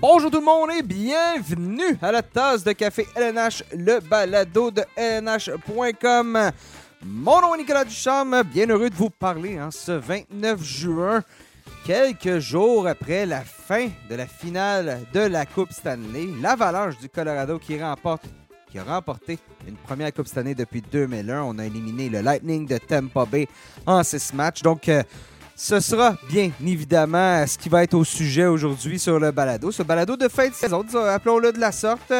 Bonjour tout le monde et bienvenue à la tasse de café LNH, le balado de LNH.com. Mon nom est Nicolas Ducharme, bien heureux de vous parler en ce 29 juin, quelques jours après la fin de la finale de la Coupe Stanley. L'Avalanche du Colorado qui remporte qui a remporté une première Coupe Stanley depuis 2001. On a éliminé le Lightning de Tampa Bay en six matchs. Donc, euh, ce sera bien évidemment ce qui va être au sujet aujourd'hui sur le balado. Ce balado de fin de saison, appelons-le de la sorte,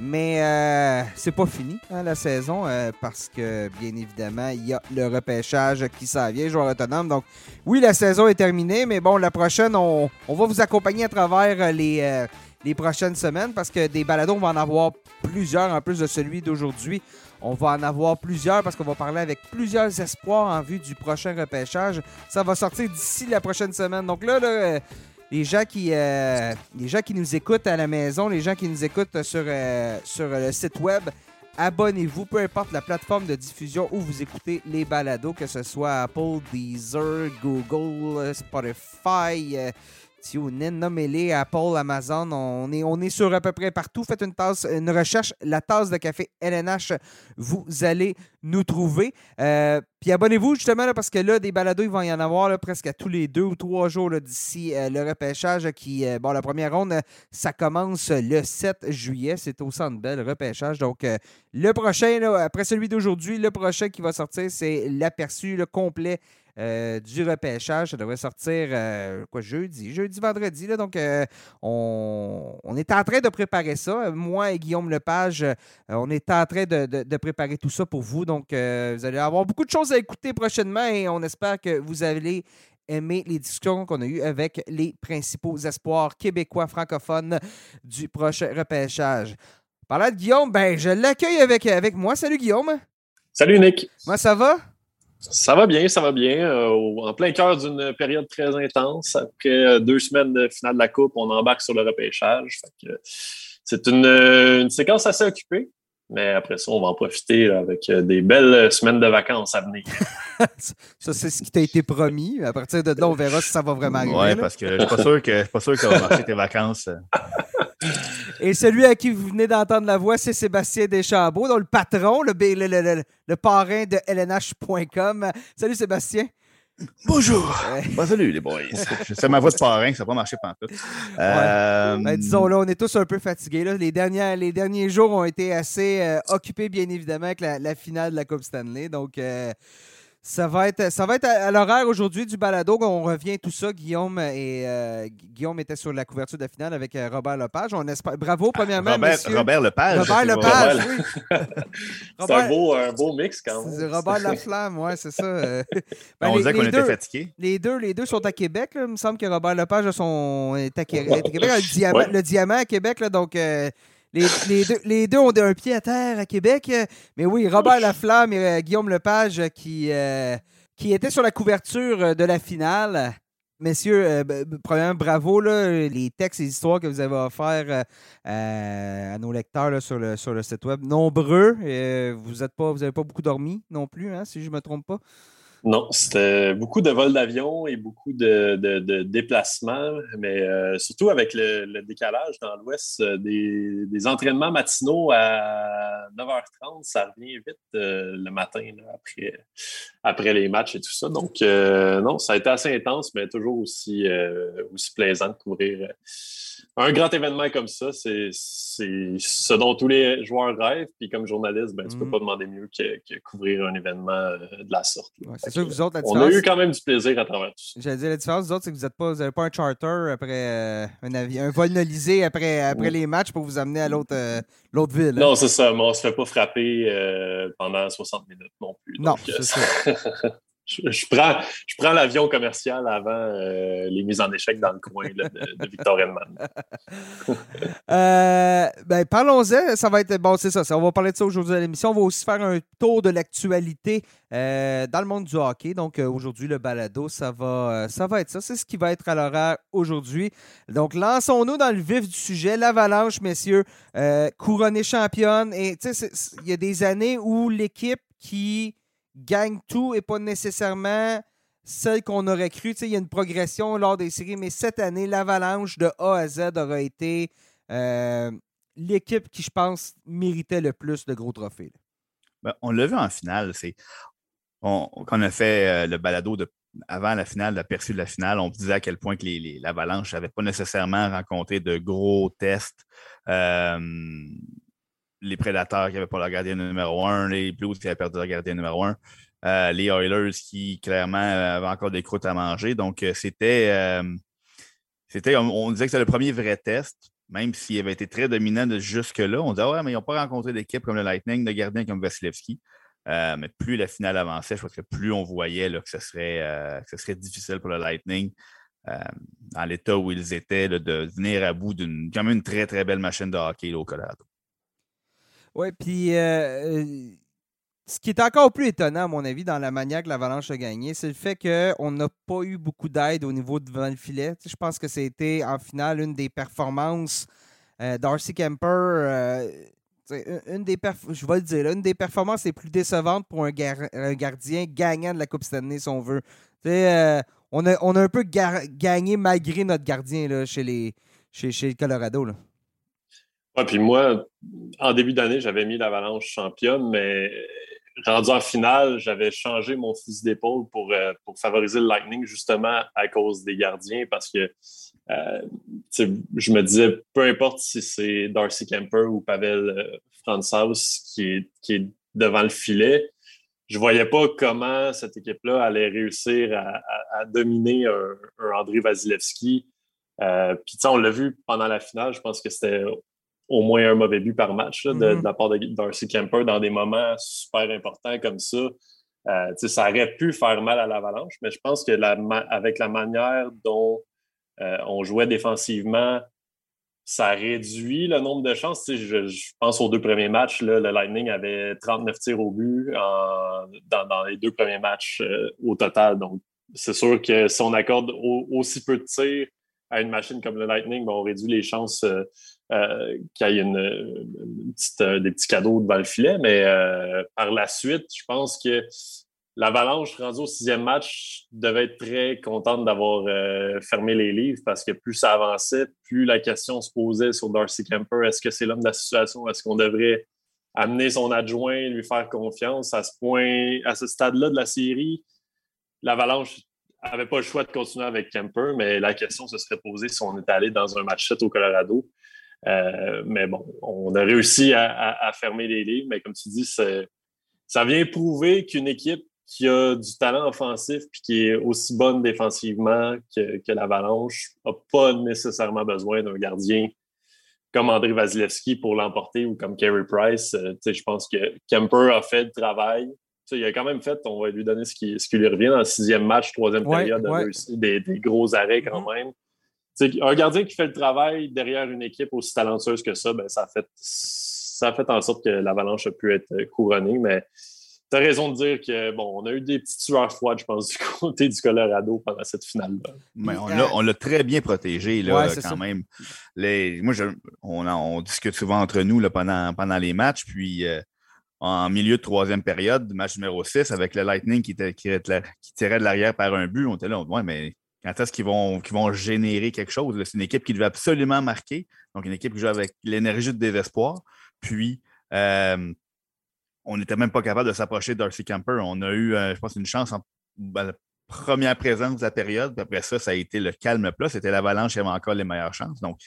mais euh, c'est pas fini hein, la saison euh, parce que bien évidemment il y a le repêchage qui s'en vient, joueur autonome. Donc oui, la saison est terminée, mais bon, la prochaine, on, va vous accompagner à travers les, euh, les prochaines semaines parce que des balados, on va en avoir plusieurs en plus de celui d'aujourd'hui. On va en avoir plusieurs parce qu'on va parler avec plusieurs espoirs en vue du prochain repêchage. Ça va sortir d'ici la prochaine semaine. Donc là, euh, les gens qui euh, les gens qui nous écoutent à la maison, les gens qui nous écoutent sur, euh, sur le site web, abonnez-vous, peu importe la plateforme de diffusion où vous écoutez les balados, que ce soit Apple, Deezer, Google, Spotify. TuneIn, nommez-les, Apple, Amazon, on est, on sur à peu près partout. Faites une, tasse, une recherche, la tasse de café LNH, vous allez nous trouver. Euh, puis abonnez-vous justement parce que là, des balados, il va y en avoir presque à tous les deux ou trois jours d'ici euh, le repêchage qui, euh, bon, la première ronde, ça commence le 7 juillet. C'est au Centre Bell, repêchage. Donc, le prochain, après celui d'aujourd'hui, le prochain qui va sortir, c'est l'aperçu le complet euh, du repêchage. Ça devrait sortir euh, quoi, jeudi, jeudi, vendredi. Là, donc, euh, on, est en train de préparer ça. Moi et Guillaume Lepage, on est en train de, préparer tout ça pour vous. Donc, vous allez avoir beaucoup de choses à écouter prochainement et on espère que vous allez aimer les discussions qu'on a eues avec les principaux espoirs québécois francophones du prochain repêchage. Parlant de Guillaume, ben, je l'accueille avec, avec moi. Salut Guillaume. Salut Nick. Moi, ça va? Ça va bien, ça va bien. Euh, en plein cœur d'une période très intense. Après euh, deux semaines de finale de la Coupe, on embarque sur le repêchage. C'est une, séquence assez occupée. Mais après ça, on va en profiter avec euh, des belles semaines de vacances à venir. ça, c'est ce qui t'a été promis. À partir de là, on verra si ça va vraiment arriver. Oui, parce que je ne suis pas sûr que, pas sûr va marcher tes vacances. Et celui à qui vous venez d'entendre la voix, c'est Sébastien Deschambault, donc le patron, le, le, parrain de LNH.com. Salut Sébastien. Bonjour. Bah, salut les boys. C'est ma voix de parrain, ça n'a pas marché pantoute. Euh... Ben, disons là, on est tous un peu fatigués. Les, derniers, les derniers jours ont été assez euh, occupés, bien évidemment, avec la, finale de la Coupe Stanley. Donc, euh, ça va être, ça va être à, l'horaire aujourd'hui du balado. On revient tout ça. Guillaume et euh, Guillaume était sur la couverture de la finale avec euh, Robert Lepage. On espère... Bravo, premièrement. Robert, Robert Lepage. Robert Lepage, oui. c'est un beau, un beau mix quand même. Robert Laflamme, oui, c'est ça. Ben, on disait qu'on était fatigués. Les deux, les deux sont à Québec. Il me semble que Robert Lepage son, est à Québec. Le, diamant, le diamant à Québec. Là, donc. Euh, les, deux, ont un pied à terre à Québec. Mais oui, Robert Laflamme et euh, Guillaume Lepage qui, euh, qui étaient sur la couverture euh, de la finale. Messieurs, premièrement, bravo, les textes et les histoires que vous avez offerts à nos lecteurs sur, le, sur le site web. Nombreux. vous n'avez pas, pas beaucoup dormi non plus, hein, si je ne me trompe pas. Non, c'était beaucoup de vols d'avion et beaucoup de, déplacements, mais euh, surtout avec le, décalage dans l'Ouest, euh, des, entraînements matinaux à 9h30, ça revient vite euh, le matin après, après les matchs et tout ça. Donc, non, ça a été assez intense, mais toujours aussi, aussi plaisant de couvrir un grand événement comme ça, c'est ce dont tous les joueurs rêvent. Puis comme journaliste, ben, tu ne peux mm. pas demander mieux que, couvrir un événement euh, de la sorte. c'est sûr que vous autres, la On a eu quand même du plaisir à travers tout ça. J'allais dire, la différence, vous autres, c'est que vous n'avez pas, pas, un charter après euh, un, avion, un vol nolisé après, après les matchs pour vous amener à l'autre euh, ville. Hein? Non, c'est ça. Mais on ne se fait pas frapper pendant 60 minutes non plus. Non, c'est ça. je, prends, je prends l'avion commercial avant euh, les mises en échec dans le coin de, Victor Edman. Euh, ben, parlons-en. Ça va être. Bon, c'est ça, On va parler de ça aujourd'hui à l'émission. On va aussi faire un tour de l'actualité euh, dans le monde du hockey. Donc, aujourd'hui, le balado, ça va, ça va être ça. C'est ce qui va être à l'horaire aujourd'hui. Donc, lançons-nous dans le vif du sujet. L'Avalanche, messieurs, couronnée championne. Et, tu sais, il y a des années où l'équipe qui gagne tout et pas nécessairement celle qu'on aurait cru. Il y a une progression lors des séries, mais cette année, l'Avalanche de A à Z aura été euh, l'équipe qui, je pense, méritait le plus de gros trophées. Ben, on l'a vu en finale. C'est quand on a fait euh, le balado avant la finale, l'aperçu de la finale, on disait à quel point que l'Avalanche n'avait pas nécessairement rencontré de gros tests. Euh, les Prédateurs qui n'avaient pas leur gardien numéro un, les Blues qui avaient perdu leur gardien numéro un. Euh, les Oilers qui clairement avaient encore des croûtes à manger. Donc, euh, c'était. Euh, c'était on, disait que c'était le premier vrai test, même s'il avait été très dominant jusque-là. On disait, ouais, mais ils n'ont pas rencontré d'équipe comme le Lightning, de gardien comme Vasilevski. mais plus la finale avançait, je crois que plus on voyait que, ce serait, que ce serait difficile pour le Lightning, dans l'état où ils étaient, de venir à bout d'une quand même une très, très belle machine de hockey au Colorado. Oui, puis ce qui est encore plus étonnant, à mon avis, dans la manière que l'Avalanche a gagné, c'est le fait qu'on n'a pas eu beaucoup d'aide au niveau devant le filet. je pense que c'était en finale une des performances euh, d'Arcy Kemper. Euh, une des je vais le dire, une des performances les plus décevantes pour un, gardien gagnant de la Coupe Stanley, si on veut. Euh, on, a, un peu gagné malgré notre gardien là, chez, les, chez, le Colorado. Là. Puis moi, en début d'année, j'avais mis l'Avalanche championne, mais rendu en finale, j'avais changé mon fusil d'épaule pour, euh, favoriser le Lightning justement à cause des gardiens parce que euh, je me disais, peu importe si c'est Darcy Kemper ou Pavel euh, Franzhaus qui est, devant le filet, je voyais pas comment cette équipe-là allait réussir à, dominer un, André Vasilevski. Puis on l'a vu pendant la finale, je pense que c'était au moins un mauvais but par match de, mm-hmm. la part de Darcy Kemper dans des moments super importants comme ça. Euh, ça aurait pu faire mal à l'Avalanche, mais je pense que la, avec la manière dont euh, on jouait défensivement, ça réduit le nombre de chances. Je, je, pense aux deux premiers matchs, le Lightning avait 39 tirs au but dans, les deux premiers matchs euh, au total. Donc, c'est sûr que si on accorde aussi peu de tirs à une machine comme le Lightning, ben, on réduit les chances euh, qu'il y ait euh, des petits cadeaux devant le filet. Mais euh, par la suite, je pense que l'Avalanche, rendu au sixième match, devait être très contente d'avoir fermé les livres parce que plus ça avançait, plus la question se posait sur Darcy Kemper. Est-ce que c'est l'homme de la situation? Est-ce qu'on devrait amener son adjoint, lui faire confiance? À ce point, à ce stade-là de la série, l'Avalanche n'avait pas le choix de continuer avec Kemper, mais la question se serait posée si on était allé dans un match 7 au Colorado. Euh, mais bon, on a réussi à, fermer les livres, mais comme tu dis, ça vient prouver qu'une équipe qui a du talent offensif et qui est aussi bonne défensivement que, que l'Avalanche n'a pas nécessairement besoin d'un gardien comme André Vasilevski pour l'emporter ou comme Carey Price. Euh, je pense que Kemper a fait le travail. il a quand même fait, on va lui donner ce qui, ce qui lui revient dans le sixième match, troisième période, des, des, gros arrêts quand mm-hmm. même un gardien qui fait le travail derrière une équipe aussi talentueuse que ça, ben, ça, a fait, ça fait en sorte que l'Avalanche a pu être couronnée. Mais tu as raison de dire que bon, on a eu des petites sueurs froides, je pense, du côté du Colorado pendant cette finale-là. Mais on l'a très bien protégé là, quand même. Les, moi, on, discute souvent entre nous là, pendant, pendant les matchs, puis euh, en milieu de troisième période, match numéro 6, avec le Lightning qui, était, qui, tirait de l'arrière par un but, on était là, ouais, mais quand est-ce qu'ils vont, vont générer quelque chose? C'est une équipe qui devait absolument marquer. Donc, une équipe qui joue avec l'énergie de désespoir. Puis, euh, on n'était même pas capable de s'approcher de Darcy Camper. On a eu, euh, je pense, une chance en ben, la première présence de la période. Puis après ça, ça a été le calme plat. C'était l'avalanche qui avait encore les meilleures chances. Donc,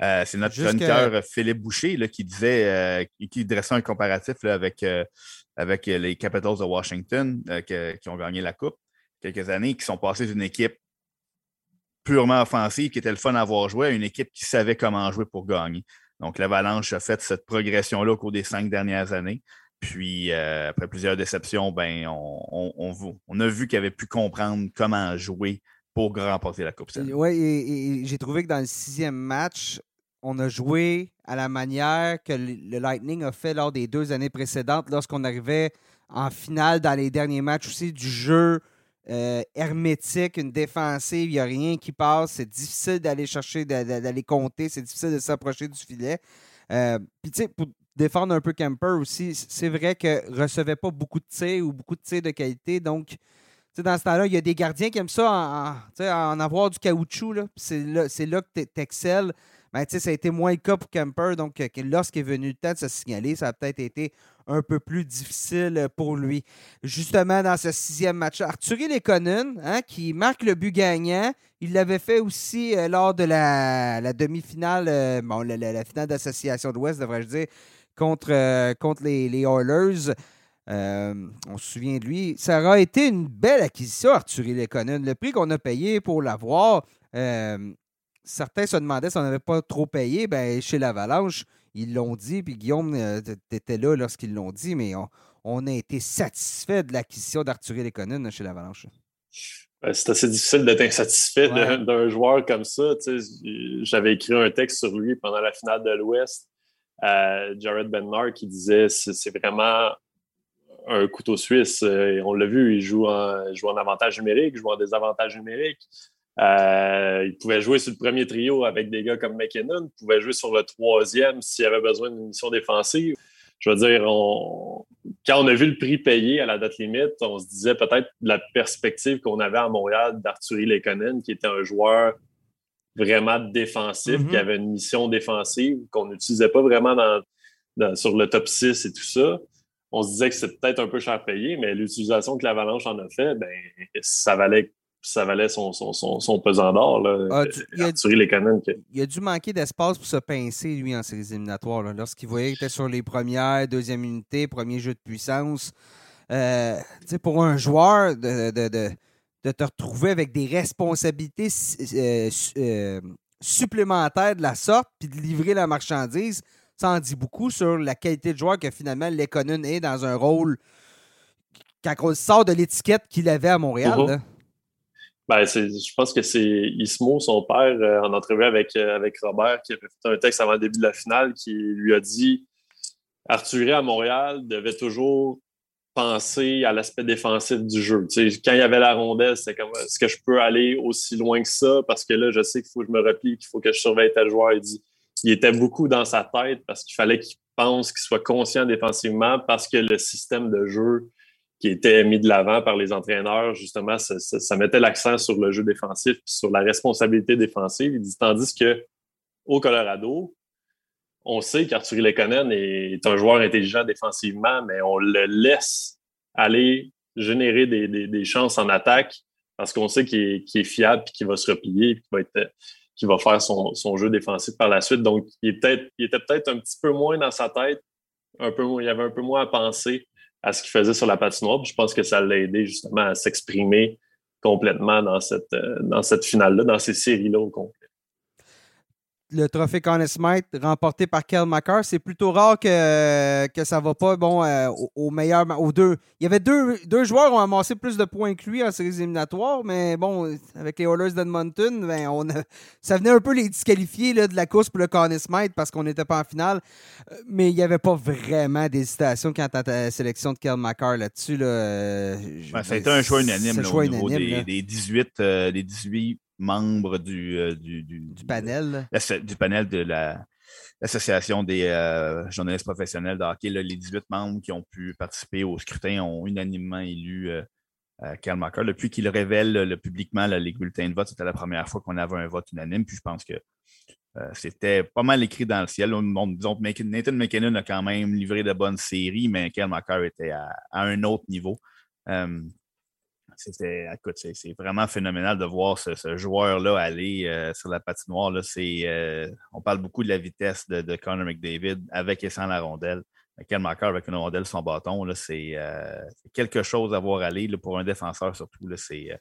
euh, c'est notre chroniqueur Philippe Boucher qui disait, qui dressait un comparatif avec, avec les Capitals de Washington qui ont gagné la Coupe quelques années, qui sont passés d'une équipe purement offensive qui était le fun à avoir joué à une équipe qui savait comment jouer pour gagner. Donc, l'Avalanche a fait cette progression-là au cours des cinq dernières années. Puis, euh, après plusieurs déceptions, ben, on, a vu qu'il avait pu comprendre comment jouer pour remporter la Coupe Oui, et, j'ai trouvé que dans le sixième match, on a joué à la manière que le Lightning a fait lors des deux années précédentes, lorsqu'on arrivait en finale dans les derniers matchs aussi du jeu euh, hermétique, une défensive, il n'y a rien qui passe. C'est difficile d'aller chercher, d'aller compter, c'est difficile de s'approcher du filet. Euh, puis, tu sais, pour défendre un peu Kemper aussi, c'est vrai que recevait pas beaucoup de tirs ou beaucoup de tirs de qualité. Donc, dans ce temps-là, il y a des gardiens qui aiment ça, en, en avoir du caoutchouc. C'est là, là, que tu excelles. Ben, ça a été moins le cas pour Kemper. Donc, lorsqu'il est venu le temps de se signaler, ça a peut-être été un peu plus difficile pour lui. Justement, dans ce sixième match, Arthur Lekonen, hein, qui marque le but gagnant, il l'avait fait aussi euh, lors de la, demi-finale, euh, bon, la, finale d'association de l'Ouest, devrais-je dire, contre, euh, les, les Oilers. on se souvient de lui. Ça aura été une belle acquisition, Arthur Lekonen. Le prix qu'on a payé pour l'avoir, certains se demandaient si on n'avait pas trop payé. Ben, chez l'Avalanche, ils l'ont dit, puis Guillaume, euh, tu étais là lorsqu'ils l'ont dit, mais on, a été satisfait de l'acquisition d'Arthur Lekonen chez l'Avalanche. Ben, c'est assez difficile d'être insatisfait d'un joueur comme ça. J'avais écrit un texte sur lui pendant la finale de l'Ouest à Jared Benmar qui disait c'est vraiment un couteau suisse. Euh, on l'a vu, il joue en, joue en avantage numérique, il joue en désavantage numérique. Euh, il pouvait jouer sur le premier trio avec des gars comme McKinnon. Il pouvait jouer sur le troisième s'il avait besoin d'une mission défensive. Je veux dire, quand on a vu le prix payé à la date limite, on se disait peut-être la perspective qu'on avait à Montréal d'Arthurie Lekonen, qui était un joueur vraiment défensif, qui mm-hmm. avait une mission défensive qu'on n'utilisait pas vraiment sur le top 6 et tout ça. On se disait que c'était peut-être un peu cher payé, mais l'utilisation que l'Avalanche en a fait, ben, ça valait ça valait son, son, son, pesant d'or. Ah, il, a, il a dû manquer d'espace pour se pincer, lui, en séries éliminatoires. Lorsqu'il voyait qu'il était sur les premières, deuxième unité, premier jeu de puissance. Euh, pour un joueur, de, de, de, te retrouver avec des responsabilités euh, euh, supplémentaires de la sorte, puis de livrer la marchandise, ça en dit beaucoup sur la qualité de joueur que finalement Lekonen est dans un rôle quand on sort de l'étiquette qu'il avait à Montréal. Mm-hmm. Ben, je pense que c'est Ismo, son père, euh, en entrevue avec, euh, avec Robert, qui avait fait un texte avant le début de la finale, qui lui a dit Arthur à Montréal devait toujours penser à l'aspect défensif du jeu. quand il y avait la rondelle, c'était comme est-ce que je peux aller aussi loin que ça? Parce que là, je sais qu'il faut que je me replie, qu'il faut que je surveille tel joueur. Il était beaucoup dans sa tête parce qu'il fallait qu'il pense, qu'il soit conscient défensivement parce que le système de jeu qui était mis de l'avant par les entraîneurs, justement, ça, mettait l'accent sur le jeu défensif sur la responsabilité défensive. Tandis que au Colorado, on sait qu'Arthur Lekonen est un joueur intelligent défensivement, mais on le laisse aller générer des, chances en attaque parce qu'on sait qu'il est, fiable et qu'il va se replier et qu'il va, faire son, jeu défensif par la suite. Donc, il, il était peut-être un petit peu moins dans sa tête, un peu, il y avait un peu moins à penser à ce qu'il faisait sur la patinoire. je pense que ça l'a aidé justement à s'exprimer complètement dans cette, euh, dans cette finale-là, dans ces séries-là au complet le trophée Conn Smith remporté par Kel McCarr. C'est plutôt rare que, que ça va pas bon, euh, au, meilleur. Aux deux. Il y avait deux, deux joueurs qui ont amassé plus de points que lui en séries éliminatoires, mais bon, avec les Oilers d'Edmonton, ben, on ça venait un peu les disqualifier là, de la course pour le Conn Smith parce qu'on n'était pas en finale. Euh, mais il n'y avait pas vraiment d'hésitation quant à la sélection de Kel McCarr là-dessus. Là. Euh, ben, ça a été un choix unanime au niveau des, des, 18, des 18 membres du, euh, du, du, panel. du panel de l'Association des euh, journalistes professionnels de hockey. les 18 membres qui ont pu participer au scrutin ont unanimement élu euh, Karl Depuis qu'il révèle publiquement les bulletins de vote, c'était la première fois qu'on avait un vote unanime. Puis je pense que c'était pas mal écrit dans le ciel. disons Nathan McKinnon a quand même livré de bonnes séries, mais Karl était à, un autre niveau c'est vraiment phénoménal de voir ce, joueur-là aller euh, sur la patinoire. Là, euh, on parle beaucoup de la vitesse de, de Connor McDavid avec et sans la rondelle. Quel marqueur avec une rondelle son bâton, euh, c'est quelque chose à voir aller pour un défenseur surtout. Là, il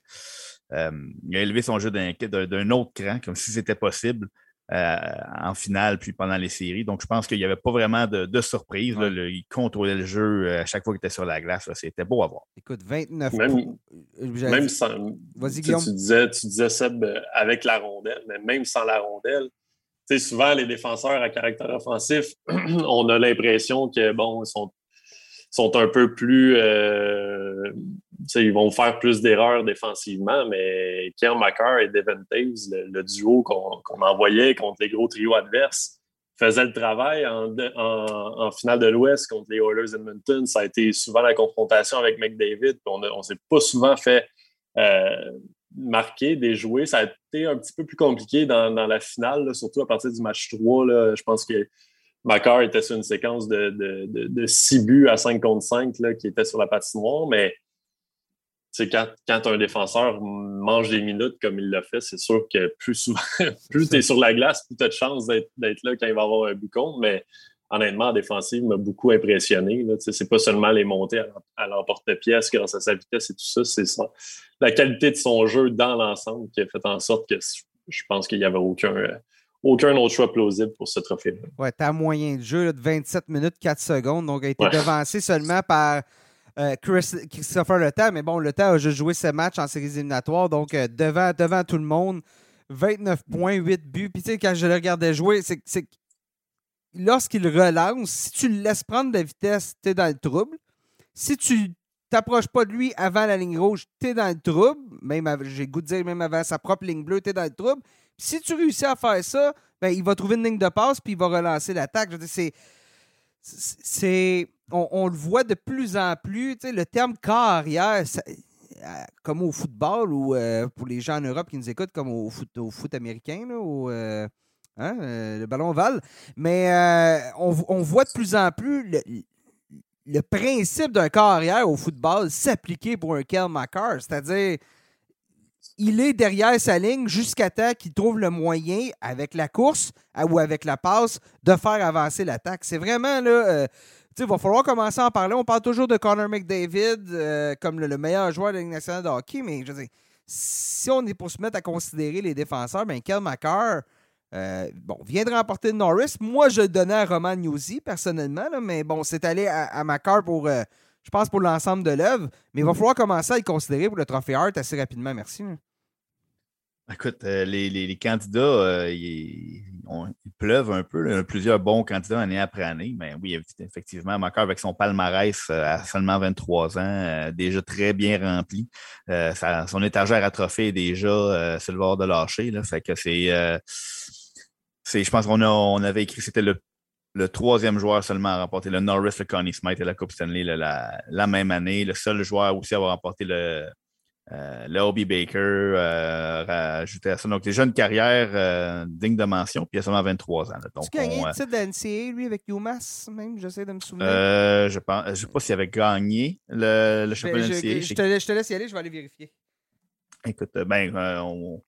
a élevé son jeu d'un autre cran, comme si c'était possible. Euh, en finale puis pendant les séries. Donc, je pense qu'il n'y avait pas vraiment de, surprise. il contrôlait le jeu euh, à chaque fois qu'il était sur la glace. C'était beau à voir. Écoute, 29 Même, même sans. Tu, disais, tu disais Seb euh, avec la rondelle, mais même sans la rondelle, souvent les défenseurs à caractère offensif, on a l'impression que bon, ils sont sont un peu plus. Euh, ils vont faire plus d'erreurs défensivement, mais Kian McCarr et Devin Taves, le, duo qu'on envoyait contre les gros trios adverses, faisait le travail en, finale de l'Ouest contre les Oilers Edmonton. Ça a été souvent la confrontation avec McDavid. On ne s'est pas souvent fait marqué, déjoué. Ça a été un petit peu plus compliqué dans, la finale, surtout à partir du match 3. Je pense que Macar était sur une séquence de, de, 6 buts à 5 contre 5 qui était sur la patinoire, mais quand, quand un défenseur mange des minutes comme il l'a fait, c'est sûr que plus souvent, plus tu es sur la glace, plus tu as de chances d'être là quand il va avoir un but contre. Mais honnêtement, la défensive m'a beaucoup impressionné. C'est pas seulement les montées à, l'emporte-pièce grâce à sa vitesse et tout ça, c'est ça. La qualité de son jeu dans l'ensemble qui a fait en sorte que je pense qu'il n'y avait aucun, aucun autre choix plausible pour ce trophée-là. Ouais, t'as moyen de jeu de 27 minutes 4 secondes, donc a été devancé seulement par euh, Christopher Le. Mais bon, Le a juste joué ce match en séries éliminatoires, donc euh, devant, devant tout le monde. 29 points, 8 buts. Puis tu sais, quand je le regardais jouer, c'est que lorsqu'il relance, si tu le laisses prendre de la vitesse, tu es dans le trouble. Si tu t'approches pas de lui avant la ligne rouge, tu es dans le trouble. Même j'ai goût de dire, même avant sa propre ligne bleue, tu es dans le trouble. Si tu réussis à faire ça, ben, il va trouver une ligne de passe puis il va relancer l'attaque. C'est. C'est. On, le voit de plus en plus. Le terme carrière, euh, comme au football ou euh, pour les gens en Europe qui nous écoutent, comme au foot, au américain, là, euh, Hein, le ballon ovale. Mais on, voit de plus en plus le, principe d'un carrière au football s'appliquer pour un Kel McCarr. C'est-à-dire, il est derrière sa ligne jusqu'à temps qu'il trouve le moyen, avec la course ou avec la passe, de faire avancer l'attaque. C'est vraiment là. Euh, il va falloir commencer à en parler. On parle toujours de Connor McDavid comme le, meilleur joueur de la Ligue nationale de hockey, mais je veux si on est pour se mettre à considérer les défenseurs, ben Kel McCarr, euh, bon, vient de remporter Norris. Moi, je le donnais à Roman Newsy, personnellement, mais bon, c'est allé à, à pour, euh, je pense, pour l'ensemble de l'œuvre. Mais il va falloir commencer à le considérer pour le trophée Hart assez rapidement. Merci. Écoute, euh, les, candidats, ils, pleuvent un peu. Il y a plusieurs bons candidats année après année. Mais oui, effectivement, Macar, avec son palmarès à seulement 23 ans, déjà très bien rempli. son étagère à trophée est déjà sur le bord de lâcher. Là, fait que c'est je pense qu'on on avait écrit, c'était le, troisième joueur seulement à remporter le Norris, le Connie Smith et la Coupe Stanley la, même année. Le seul joueur aussi à avoir remporté le, euh, le Obi Baker euh, rajouté à ça. Donc, les jeunes carrières euh, dignes de mention, puis il a seulement 23 ans. Donc, tu gagné le titre d'NCA, lui, avec UMass, même, j'essaie de me souvenir. je pense, je ne sais pas s'il avait gagné le, le ben, championnat NCA. Je, je, te, je, te, laisse y aller, je vais aller vérifier. Écoute, ben, on,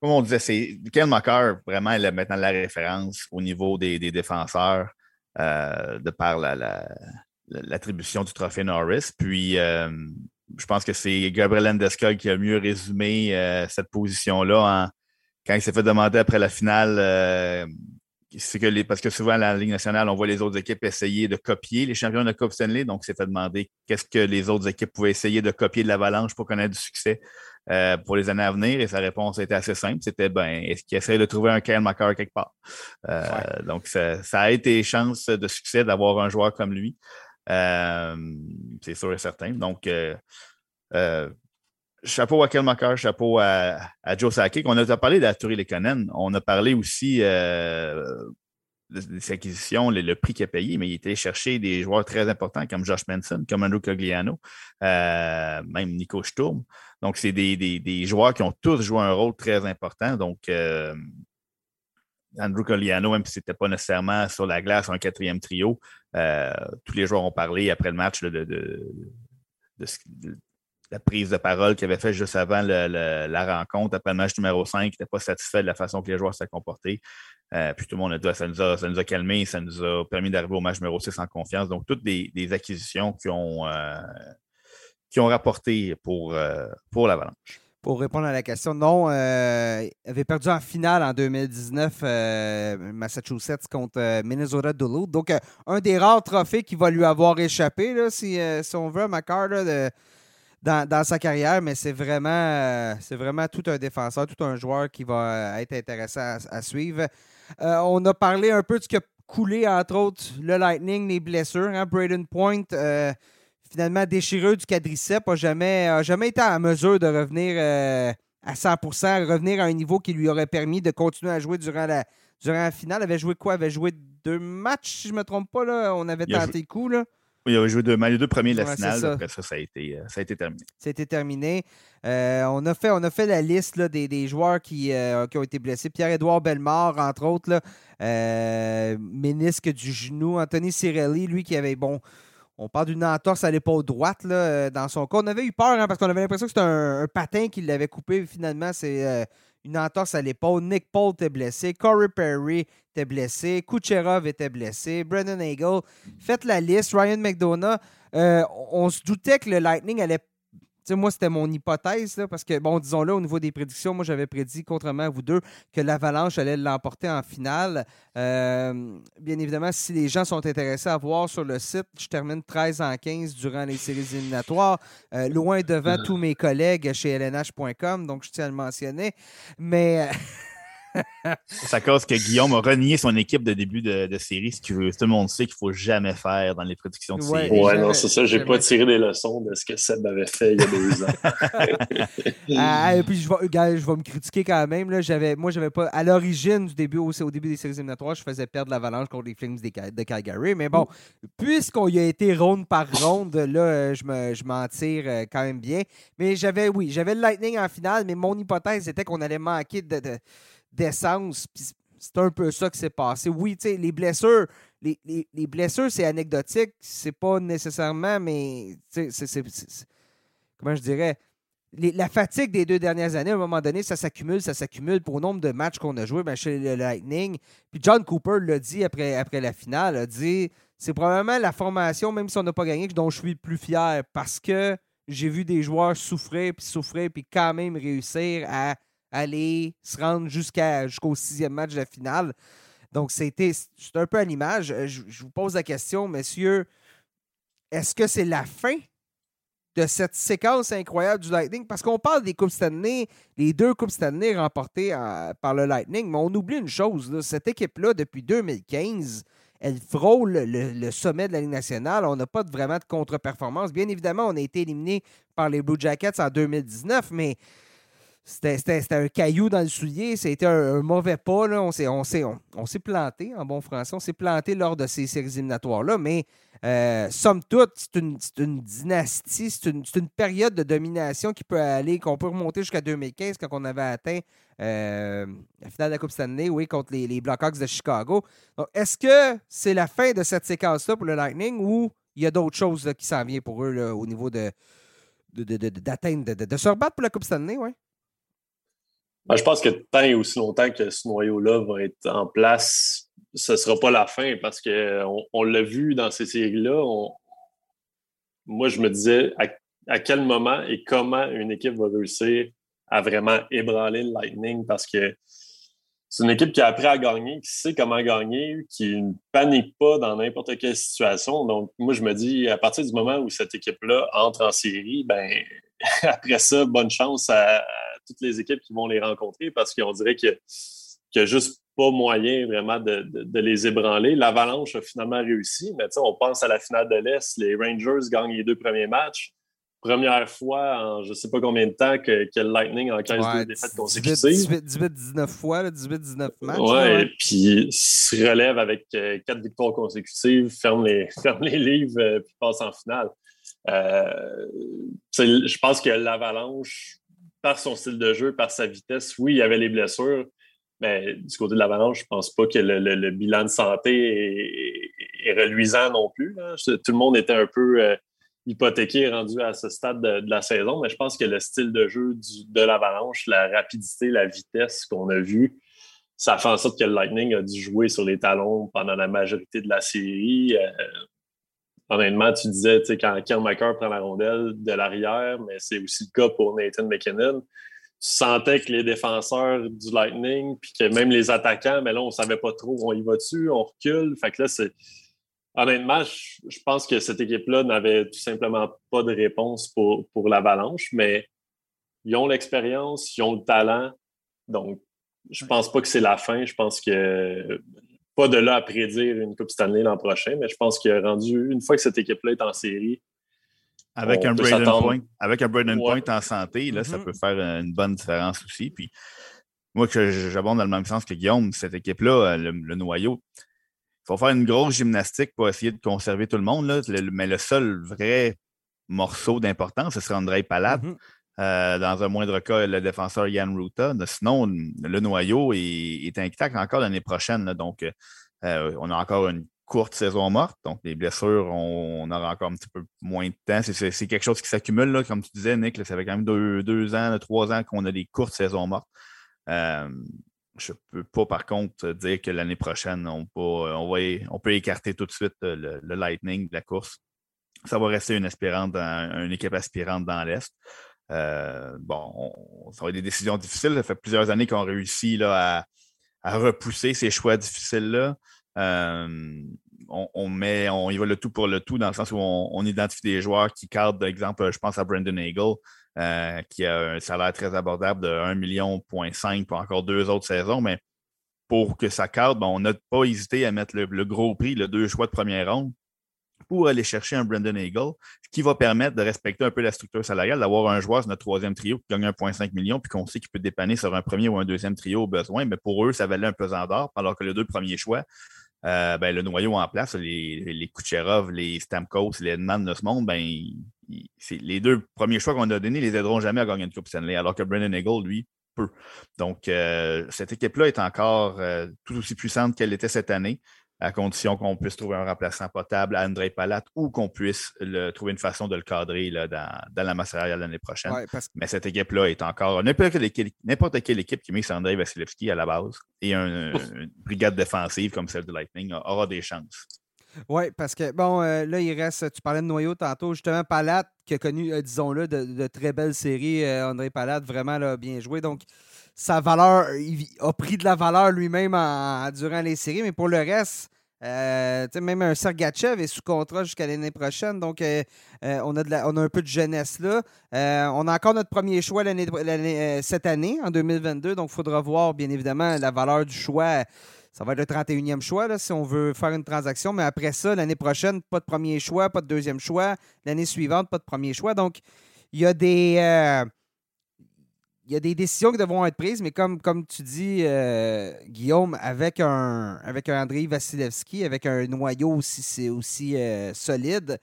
comme on disait, c'est Ken Mocker, vraiment, il est maintenant la référence au niveau des, défenseurs euh, de par l'attribution du trophée Norris. Puis, euh, je pense que c'est Gabriel Landeskog qui a mieux résumé euh, cette position-là quand il s'est fait demander après la finale. c'est que les, parce que souvent, la Ligue nationale, on voit les autres équipes essayer de copier les champions de Coupe Stanley. Donc, il s'est fait demander qu'est-ce que les autres équipes pouvaient essayer de copier de l'Avalanche pour connaître du succès. Euh, pour les années à venir? Et sa réponse était assez simple. C'était ben, est-ce qu'il essaie de trouver un Kyle quelque part? Euh, donc, ça, a été chance de succès d'avoir un joueur comme lui. Euh, c'est sûr et certain. Donc, chapeau à Kyle McCarr, chapeau à, Joe Sakic. On a parlé d'Arturi Lekonen. On a parlé aussi des acquisitions, le, prix qu'il a payé, mais il était chercher des joueurs très importants comme Josh Manson, comme Andrew Cogliano, euh, même Nico Sturm. Donc, c'est des, joueurs qui ont tous joué un rôle très important. Donc, euh, Andrew Cogliano, même si ce n'était pas nécessairement sur la glace un quatrième trio, euh, tous les joueurs ont parlé après le match de, la prise de parole qu'il avait fait juste avant la rencontre, après le match numéro 5, il n'était pas satisfait de la façon que les joueurs s'étaient comportés. Euh, puis tout le monde a dit, ça nous a, ça nous a calmés, ça nous a permis d'arriver au match numéro 6 en confiance. Donc, toutes des, acquisitions qui ont, euh, qui ont rapporté pour, pour l'Avalanche. Pour répondre à la question, non, il avait perdu en finale en 2019 Massachusetts contre Minnesota Duluth. Donc, un des rares trophées qui va lui avoir échappé, là, si, on veut, à dans, sa carrière, mais c'est vraiment, tout un défenseur, tout un joueur qui va être intéressant à suivre. Euh, on a parlé un peu de ce qui a coulé, entre autres, le Lightning, les blessures. Hein? Braden Point, euh, finalement déchireux du quadriceps, n'a jamais, jamais été en mesure de revenir euh, à 100% revenir à un niveau qui lui aurait permis de continuer à jouer durant la, durant la finale. Il avait joué quoi? Il avait joué deux matchs, si je ne me trompe pas. Là. On avait tenté le coup. Là. il avait joué deux, les deux premiers de la finale. Après ça, ça a, été, euh, ça a été terminé. Ça a été terminé. Euh, on, a fait, on a fait la liste des, joueurs qui, euh, qui, ont été blessés. Pierre-Édouard Bellemare, entre autres, là, ménisque du genou. Anthony Cirelli, lui qui avait, bon, on parle d'une entorse à l'épaule droite là, dans son cas. On avait eu peur hein, parce qu'on avait l'impression que c'était un, patin qui l'avait coupé. Finalement, c'est une entorse à l'épaule. Nick Paul était blessé. Corey Perry était blessé. Kucherov était blessé. Brendan Hagel. Faites la liste. Ryan McDonough. Euh, on se doutait que le Lightning allait moi, c'était mon hypothèse, parce que, bon, disons-le, au niveau des prédictions, moi, j'avais prédit, contrairement à vous deux, que l'Avalanche allait l'emporter en finale. Euh, bien évidemment, si les gens sont intéressés à voir sur le site, je termine 13 en 15 durant les séries éliminatoires, euh, loin devant tous mes collègues chez lnh.com, donc je tiens à le mentionner. Mais. Ça cause que Guillaume a renié son équipe de début de, série, ce que tout le monde sait qu'il ne faut jamais faire dans les prédictions de série. Ouais, non, c'est ça. Je n'ai pas tiré des leçons de ce que Seb avait fait il y a deux ans. ah, et puis, je vais, je vais me critiquer quand même. Là. J'avais, moi, j'avais pas. À l'origine du début, au, au début des séries éliminatoires, je faisais perdre l'avalanche contre les Flames de Calgary. Mais bon, puisqu'on y a été ronde par ronde, là, je, me, je m'en tire euh, quand même bien. Mais j'avais, oui, j'avais le Lightning en finale, mais mon hypothèse était qu'on allait manquer de d'essence. C'est un peu ça qui s'est passé. Oui, tu sais, les blessures, les, blessures, c'est anecdotique. C'est pas nécessairement, mais c'est. Comment je dirais? la fatigue des deux dernières années, à un moment donné, ça s'accumule, ça s'accumule pour le nombre de matchs qu'on a joués ben, chez le Lightning. Puis John Cooper l'a dit après, après la finale, a dit c'est probablement la formation, même si on n'a pas gagné, dont je suis le plus fier parce que j'ai vu des joueurs souffrir, puis souffrir, puis quand même réussir à aller se rendre jusqu'au sixième match de la finale. Donc, c'était un peu à l'image. Euh, je, vous pose la question, messieurs, est-ce que c'est la fin de cette séquence incroyable du Lightning? Parce qu'on parle des Coupes Stanley, les deux Coupes Stanley remportées par le Lightning, mais on oublie une chose, cette équipe-là, depuis 2015, elle frôle le, sommet de la Ligue nationale. On n'a pas vraiment de contre-performance. Bien évidemment, on a été éliminé par les Blue Jackets en 2019, mais c'était un caillou dans le soulier. C'était un, un, mauvais pas. Là. On s'est on, planté, en bon français. On s'est planté lors de ces séries éliminatoires-là. Mais euh, somme toute, c'est une, une, dynastie, c'est une, une, période de domination qui peut aller, qu'on peut remonter jusqu'à 2015 quand on avait atteint euh, la finale de la Coupe Stanley, oui, contre les, les Blackhawks de Chicago. Est-ce que c'est la fin de cette séquence-là pour le Lightning ou il y a d'autres choses qui s'en viennent pour eux au niveau de d'atteindre, de, de, de, se rebattre pour la Coupe Stanley, oui? Ben, je pense que tant et aussi longtemps que ce noyau-là va être en place, ce ne sera pas la fin parce qu'on on, l'a vu dans ces séries-là. Moi, je me disais à, quel moment et comment une équipe va réussir à vraiment ébranler le Lightning parce que c'est une équipe qui a appris à gagner, qui sait comment gagner, qui ne panique pas dans n'importe quelle situation. Donc, moi, je me dis, à partir du moment où cette équipe-là entre en série, ben après ça, bonne chance à, toutes les équipes qui vont les rencontrer parce qu'on dirait qu'il n'y a, juste pas moyen vraiment de, les ébranler. L'Avalanche a finalement réussi, mais on pense à la finale de l'Est. Les Rangers gagnent les deux premiers matchs. Première fois en je ne sais pas combien de temps que, le Lightning encaisse ouais, deux défaites consécutives. 18-19 fois, 18-19 matchs. Ouais, et puis se relève avec euh, quatre victoires consécutives, ferme les, ferme les livres, euh, puis passe en finale. Euh, je pense que l'Avalanche par son style de jeu, par sa vitesse. Oui, il y avait les blessures, mais du côté de l'Avalanche, je ne pense pas que le, bilan de santé est, reluisant non plus. Tout le monde était un peu euh, hypothéqué rendu à ce stade de, la saison, mais je pense que le style de jeu de l'Avalanche, la rapidité, la vitesse qu'on a vu, ça fait en sorte que le Lightning a dû jouer sur les talons pendant la majorité de la série. Euh, honnêtement, tu disais, tu sais, quand Kyle prend la rondelle de l'arrière, mais c'est aussi le cas pour Nathan McKinnon. Tu sentais que les défenseurs du Lightning, puis que même les attaquants, mais là, on ne savait pas trop, on y va dessus, on recule. Fait que là, c'est. Honnêtement, je, pense que cette équipe-là n'avait tout simplement pas de réponse pour, pour l'avalanche, mais ils ont l'expérience, ils ont le talent. Donc, je pense pas que c'est la fin. Je pense que pas de là à prédire une Coupe Stanley l'an prochain, mais je pense qu'il a rendu, une fois que cette équipe-là est en série, avec un, Braden Point, avec un Braden Point en santé, là, ça mm-hmm. peut faire une bonne différence aussi. Puis moi, que j'abonde dans le même sens que Guillaume, cette équipe-là, le, noyau, il faut faire une grosse gymnastique pour essayer de conserver tout le monde. Là. mais le seul vrai morceau d'importance, ce serait André Palat. Mm-hmm. Euh, dans un moindre cas, le défenseur Yann Ruta. Sinon, le noyau est, intact encore l'année prochaine. donc, euh, on a encore une courte saison morte. Donc, les blessures, on, aura encore un petit peu moins de temps. C'est quelque chose qui s'accumule, comme tu disais, Nick. ça fait quand même deux, ans, trois ans qu'on a des courtes saisons mortes. Euh, je ne peux pas, par contre, dire que l'année prochaine, on peut, écarter tout de suite le, Lightning de la course. Ça va rester une équipe aspirante dans l'Est. Euh, bon, ça va être des décisions difficiles. Ça fait plusieurs années qu'on réussit là, à, repousser ces choix difficiles-là. Euh, on, met, on y va le tout pour le tout, dans le sens où on, identifie des joueurs qui cadrent, par exemple, je pense à Brandon Hagel, euh, qui a un salaire très abordable de 1,5 million pour encore deux autres saisons, mais pour que ça cadre, on n'a pas hésité à mettre le, le, gros prix, le deux choix de première ronde, pour aller chercher un Brandon Eagle, ce qui va permettre de respecter un peu la structure salariale, d'avoir un joueur sur notre troisième trio qui gagne 1,5 million, puis qu'on sait qu'il peut dépanner sur un premier ou un deuxième trio au besoin. Mais pour eux, ça valait un pesant d'or, alors que les deux premiers choix, euh, ben, le noyau en place, les, les Kucherov, les Stamkos, les Edman de ce monde, les deux premiers choix qu'on a donnés les aideront jamais à gagner une Coupe Stanley, alors que Brandon Eagle, lui, peut. Donc, euh, cette équipe-là est encore euh, tout aussi puissante qu'elle était cette année à condition qu'on puisse trouver un remplaçant potable à André Palat ou qu'on puisse trouver une façon de le cadrer là, dans, la masse l'année prochaine. Mais cette équipe-là est encore n'importe quelle, équipe qui met André Vasilevski à la base et une brigade défensive comme celle de Lightning aura des chances. Oui, parce que, bon, euh, là, il reste, tu parlais de noyau tantôt, justement, Palat, qui a connu, euh, disons-le, de, très belles séries. Euh, André Palat, vraiment là, bien joué. Donc, sa valeur, il a pris de la valeur lui-même durant les séries, mais pour le reste, euh, même un Sergachev est sous contrat jusqu'à l'année prochaine, donc euh, euh, on, a on a un peu de jeunesse là. on a encore notre premier choix cette année, en 2022, donc il faudra voir bien évidemment la valeur du choix. Ça va être le 31e choix si on veut faire une transaction, mais après ça, l'année prochaine, pas de premier choix, pas de deuxième choix. L'année suivante, pas de premier choix. Donc, il y a des il y a des décisions qui devront être prises, mais comme, comme tu dis, euh, Guillaume, avec un, avec un Andrei Vasilevski, avec un noyau aussi, aussi euh, solide,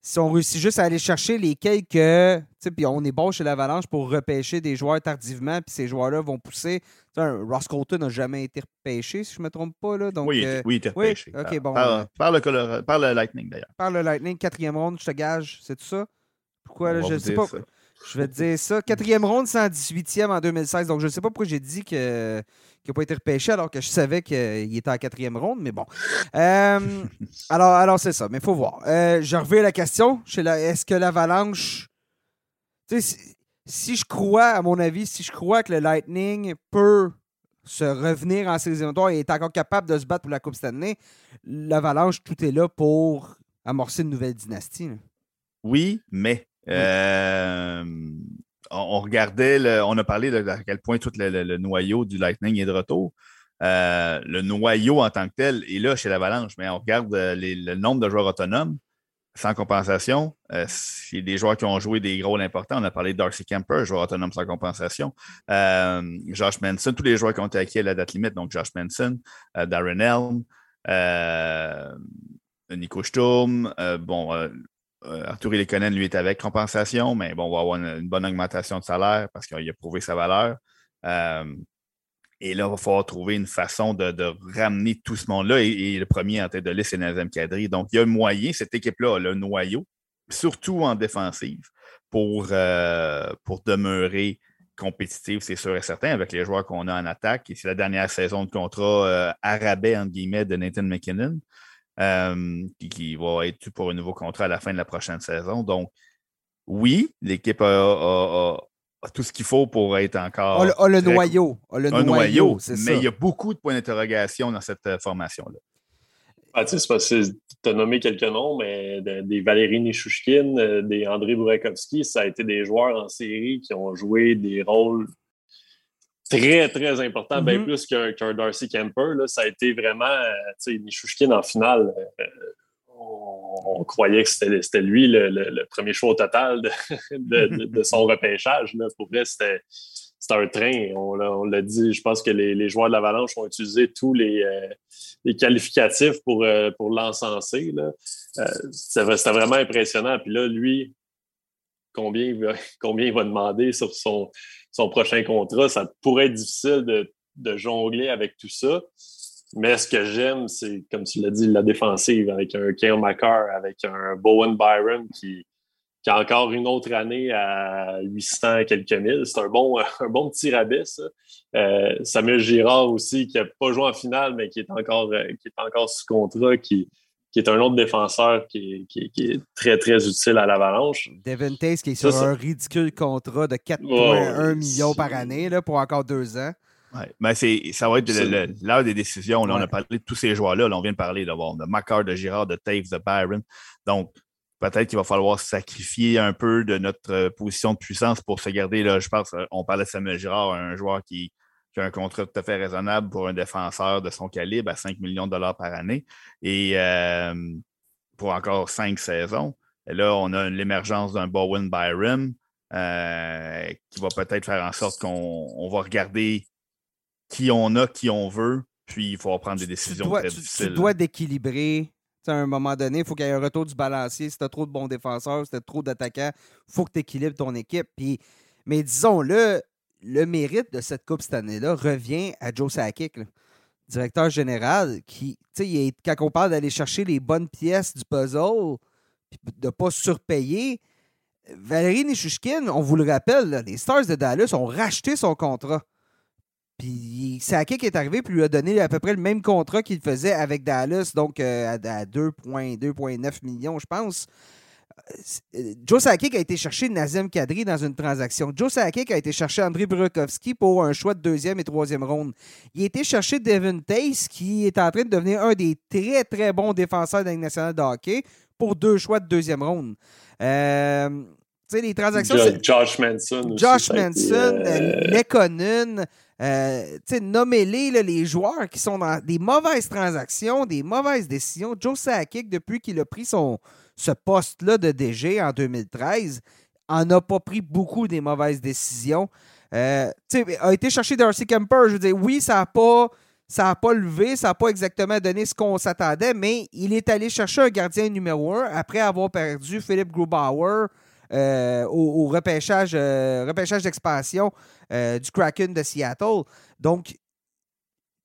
si on réussit juste à aller chercher les quelques. Puis on est bon chez l'Avalanche pour repêcher des joueurs tardivement, puis ces joueurs-là vont pousser. Ross Colton n'a jamais été repêché, si je ne me trompe pas. Là, donc, oui, euh, oui, il était repêché. Oui? bon, par, le, par, le, Lightning, d'ailleurs. Par le Lightning, quatrième ronde, je te gage, c'est tout ça? Pourquoi? Là, je ne sais pas. Je vais te dire ça. Quatrième ronde, 118e en 2016. Donc, je ne sais pas pourquoi j'ai dit qu'il n'a pas été repêché alors que je savais qu'il était en quatrième ronde, mais bon. Euh, alors, alors c'est ça. Mais il faut voir. Euh, je reviens la question. Est-ce que l'Avalanche. Si, si je crois, à mon avis, si je crois que le Lightning peut se revenir en séries éliminatoires et est encore capable de se battre pour la Coupe Stanley, l'Avalanche, tout est là pour amorcer une nouvelle dynastie. Oui, mais euh, on, regardait, on a parlé de, quel point tout le, noyau du Lightning est de retour. Euh, le noyau en tant que tel est là chez l'Avalanche, mais on regarde euh, le nombre de joueurs autonomes sans compensation. c'est des joueurs qui ont joué des rôles importants. On a parlé de Darcy Kemper, joueur autonome sans compensation. Josh Manson, tous les joueurs qui ont été acquis à la date limite, donc Josh Manson, Darren Elm, Nico Sturm, bon, Arthur Lekonen, lui, est avec compensation, mais bon, on va avoir une, bonne augmentation de salaire parce qu'il a prouvé sa valeur. Euh, et là, il va falloir trouver une façon de, ramener tout ce monde-là. Et, le premier en tête de liste, c'est Nazem Kadri. Donc, il y a un moyen, cette équipe-là le noyau, surtout en défensive, pour, euh, pour demeurer compétitive, c'est sûr et certain, avec les joueurs qu'on a en attaque. Et c'est la dernière saison de contrat arabais, entre guillemets, de Nathan McKinnon. Euh, qui, va être pour un nouveau contrat à la fin de la prochaine saison. Donc, oui, l'équipe a, tout ce qu'il faut pour être encore. A le, noyau. le un noyau, mais il y a beaucoup de points d'interrogation dans cette euh, formation-là. Ah, tu sais, c'est parce que tu as nommé quelques noms, mais des Valérie Nishushkin, euh, des André Burakovsky, ça a été des joueurs en série qui ont joué des rôles très, très important, bien mm-hmm. plus qu'un Darcy Kemper. Là, ça a été vraiment, euh, tu sais, Nishushkin en finale. Euh, on, croyait que c'était lui le, premier choix au total de, son repêchage. Là. Pour vrai, c'était un train. On l'a dit, je pense que les, joueurs de l'Avalanche ont utilisé tous les, les qualificatifs pour, pour l'encenser. C'était vraiment impressionnant. Puis là, lui, combien il va, combien il va demander sur son, son prochain contrat. Ça pourrait être difficile de, de jongler avec tout ça. Mais ce que j'aime, c'est, comme tu l'as dit, la défensive avec un Kyle McCarr, avec un Bowen Byron qui, qui a encore une autre année à 800 quelques mille. C'est un bon, un bon petit rabais, ça. Euh, Samuel Girard aussi, qui n'a pas joué en finale, mais qui est encore, euh, qui est encore sous contrat, qui, qui est un autre défenseur qui est, très, très utile à l'Avalanche. Devin Tace qui est sur un ridicule contrat de 4,1 millions par année là, pour encore deux ans. Ouais. Ben ça va être l'heure des décisions. On a parlé de tous ces joueurs-là. on vient de parler de, de Macar, de Girard, de Taves, de Byron. Donc, peut-être qu'il va falloir sacrifier un peu de notre euh, position de puissance pour se garder. Là, je pense, euh, on parlait de Samuel Girard, un joueur qui, a un contrat tout à fait raisonnable pour un défenseur de son calibre à 5 millions de dollars par année. Et euh, pour encore cinq saisons. Et là, on a l'émergence d'un Bowen Byron qui va peut-être faire en sorte qu'on va regarder qui on a, qui on veut, puis il faut prendre des décisions très difficiles. Tu dois d'équilibrer. À un moment donné, il faut qu'il y ait un retour du balancier. Si tu as trop de bons défenseurs, si tu as trop d'attaquants, il faut que tu équilibres ton équipe. Puis, mais disons-le, le mérite de cette Coupe cette année-là revient à Joe Sakic, directeur général, qui, il quand on parle d'aller chercher les bonnes pièces du puzzle, de ne pas surpayer, Valérie Nishushkin, on vous le rappelle, les Stars de Dallas ont racheté son contrat. Puis Sakic est arrivé puis lui a donné à peu près le même contrat qu'il faisait avec Dallas, donc euh, à 2,9 millions, je pense. Euh, Joe Sakic a été chercher Nazem Kadri dans une transaction. Joe Sakic a été chercher André Burakovsky pour un choix de deuxième et troisième ronde. Il a été chercher Devin Tace, qui est en train de devenir un des très, très bons défenseurs de la nationale de hockey, pour deux choix de deuxième ronde. Euh, tu sais, les transactions. Josh Manson. Josh Manson, euh... Euh, nommez-les les joueurs qui sont dans des mauvaises transactions, des mauvaises décisions. Joe Sakic, depuis qu'il a pris son, ce poste-là de DG en 2013, en a pas pris beaucoup des mauvaises décisions. Euh, a été chercher Darcy Kemper. Je veux dire, oui, ça n'a pas, ça pas levé, ça n'a pas exactement donné ce qu'on s'attendait, mais il est allé chercher un gardien numéro un après avoir perdu Philippe Grubauer euh, au, repêchage, euh, repêchage d'expansion euh, du Kraken de Seattle. Donc,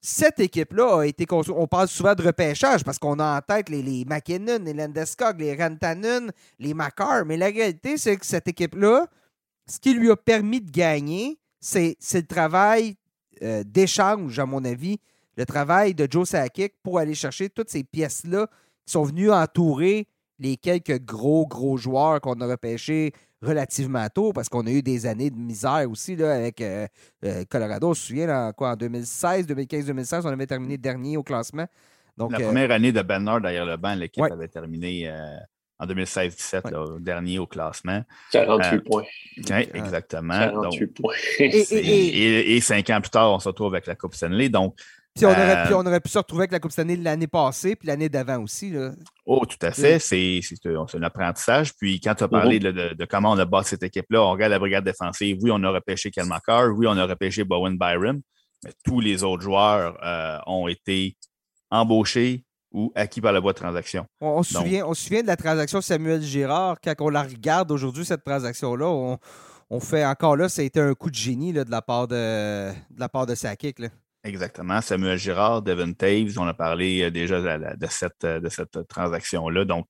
cette équipe-là a été construite. On parle souvent de repêchage parce qu'on a en tête les, les McKinnon, les Landeskog, les Rantanen, les Makar. Mais la réalité, c'est que cette équipe-là, ce qui lui a permis de gagner, c'est le travail d'échange, à mon avis, le travail de Joe Sakic pour aller chercher toutes ces pièces-là qui sont venues entourer les quelques gros, gros joueurs qu'on a repêchés relativement tôt, parce qu'on a eu des années de misère aussi là, avec euh, euh, Colorado. On se souvient, quoi, en 2016, 2015, 2016, on avait terminé dernier au classement. Donc, la euh, première année de Bernard derrière le banc, l'équipe avait terminé en 2016-17, dernier au classement. 48 points. exactement. 48 points. Et, cinq ans plus tard, on se retrouve avec la Coupe Stanley. Donc, puis on, aurait, pu, on aurait pu se retrouver avec la Coupe Stanley l'année passée, puis l'année d'avant aussi. Là. Oh, tout à fait. C'est un apprentissage. Puis quand tu as parlé mm-hmm. de, comment on a bâti cette équipe-là, on regarde la brigade défensive. Oui, on a repêché Kelmakar. Oui, on a repêché Bowen Byron. Mais tous les autres joueurs euh, ont été embauchés ou acquis par la voie de transaction. On, se souvient, on se souvient de la transaction Samuel Girard. Quand on la regarde aujourd'hui, cette transaction-là, on, fait encore là, ça a été un coup de génie de, la part de, de la part de Sakic. Là. Exactement. Samuel Girard, Devin Taves, on a parlé euh, déjà de, cette, euh, de cette transaction-là. Donc,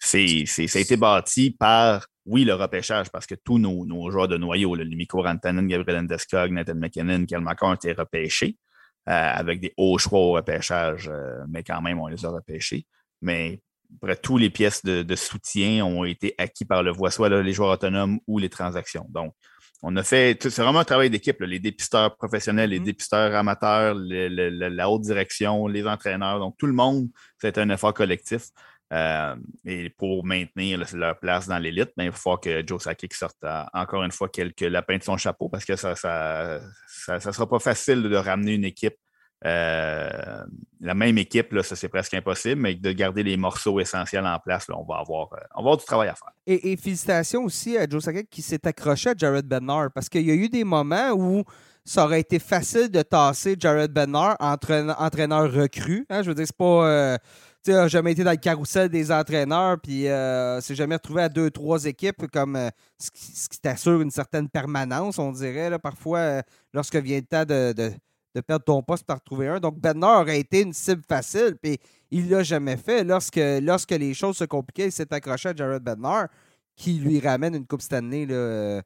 c'est, ça a été bâti par, oui, le repêchage, parce que tous nos, joueurs de noyau, le Miko Rantanen, Gabriel Endeskog, Nathan McKinnon, Kel ont été repêchés euh, avec des hauts choix au repêchage, mais quand même, on les a repêchés. Mais après, tous les pièces de, soutien ont été acquis par le voie, soit les joueurs autonomes ou les transactions. Donc, on a fait, c'est vraiment un travail d'équipe, les dépisteurs professionnels, les mm-hmm. dépisteurs amateurs, la haute direction, les entraîneurs. Donc, tout le monde, c'est un effort collectif. Euh, et pour maintenir leur place dans l'élite, ben, il falloir que Joe Sakic sorte euh, encore une fois quelques lapins de son chapeau parce que ça ne ça, ça, sera pas facile de ramener une équipe euh, la même équipe, là, ça c'est presque impossible, mais de garder les morceaux essentiels en place, là, on, va avoir, euh, on va du travail à faire. Et, félicitations aussi à Joe Sakic qui s'est accroché à Jared Bednar parce qu'il y a eu des moments où ça aurait été facile de tasser Jared Bednar, entraîneur, entraîneur recru. Hein? je veux dire, c'est pas. Euh, tu sais, jamais été dans le carrousel des entraîneurs, puis s'est jamais retrouvé à deux, trois équipes comme ce qui, t'assure une certaine permanence, on dirait, là, parfois, lorsque vient le temps de perdre ton poste pour retrouver un. Donc, Bednar aurait été une cible facile, puis il ne l'a jamais fait. Lorsque, les choses se compliquaient, il s'est accroché à Jared Bednar, qui lui ramène une Coupe Stanley là, euh,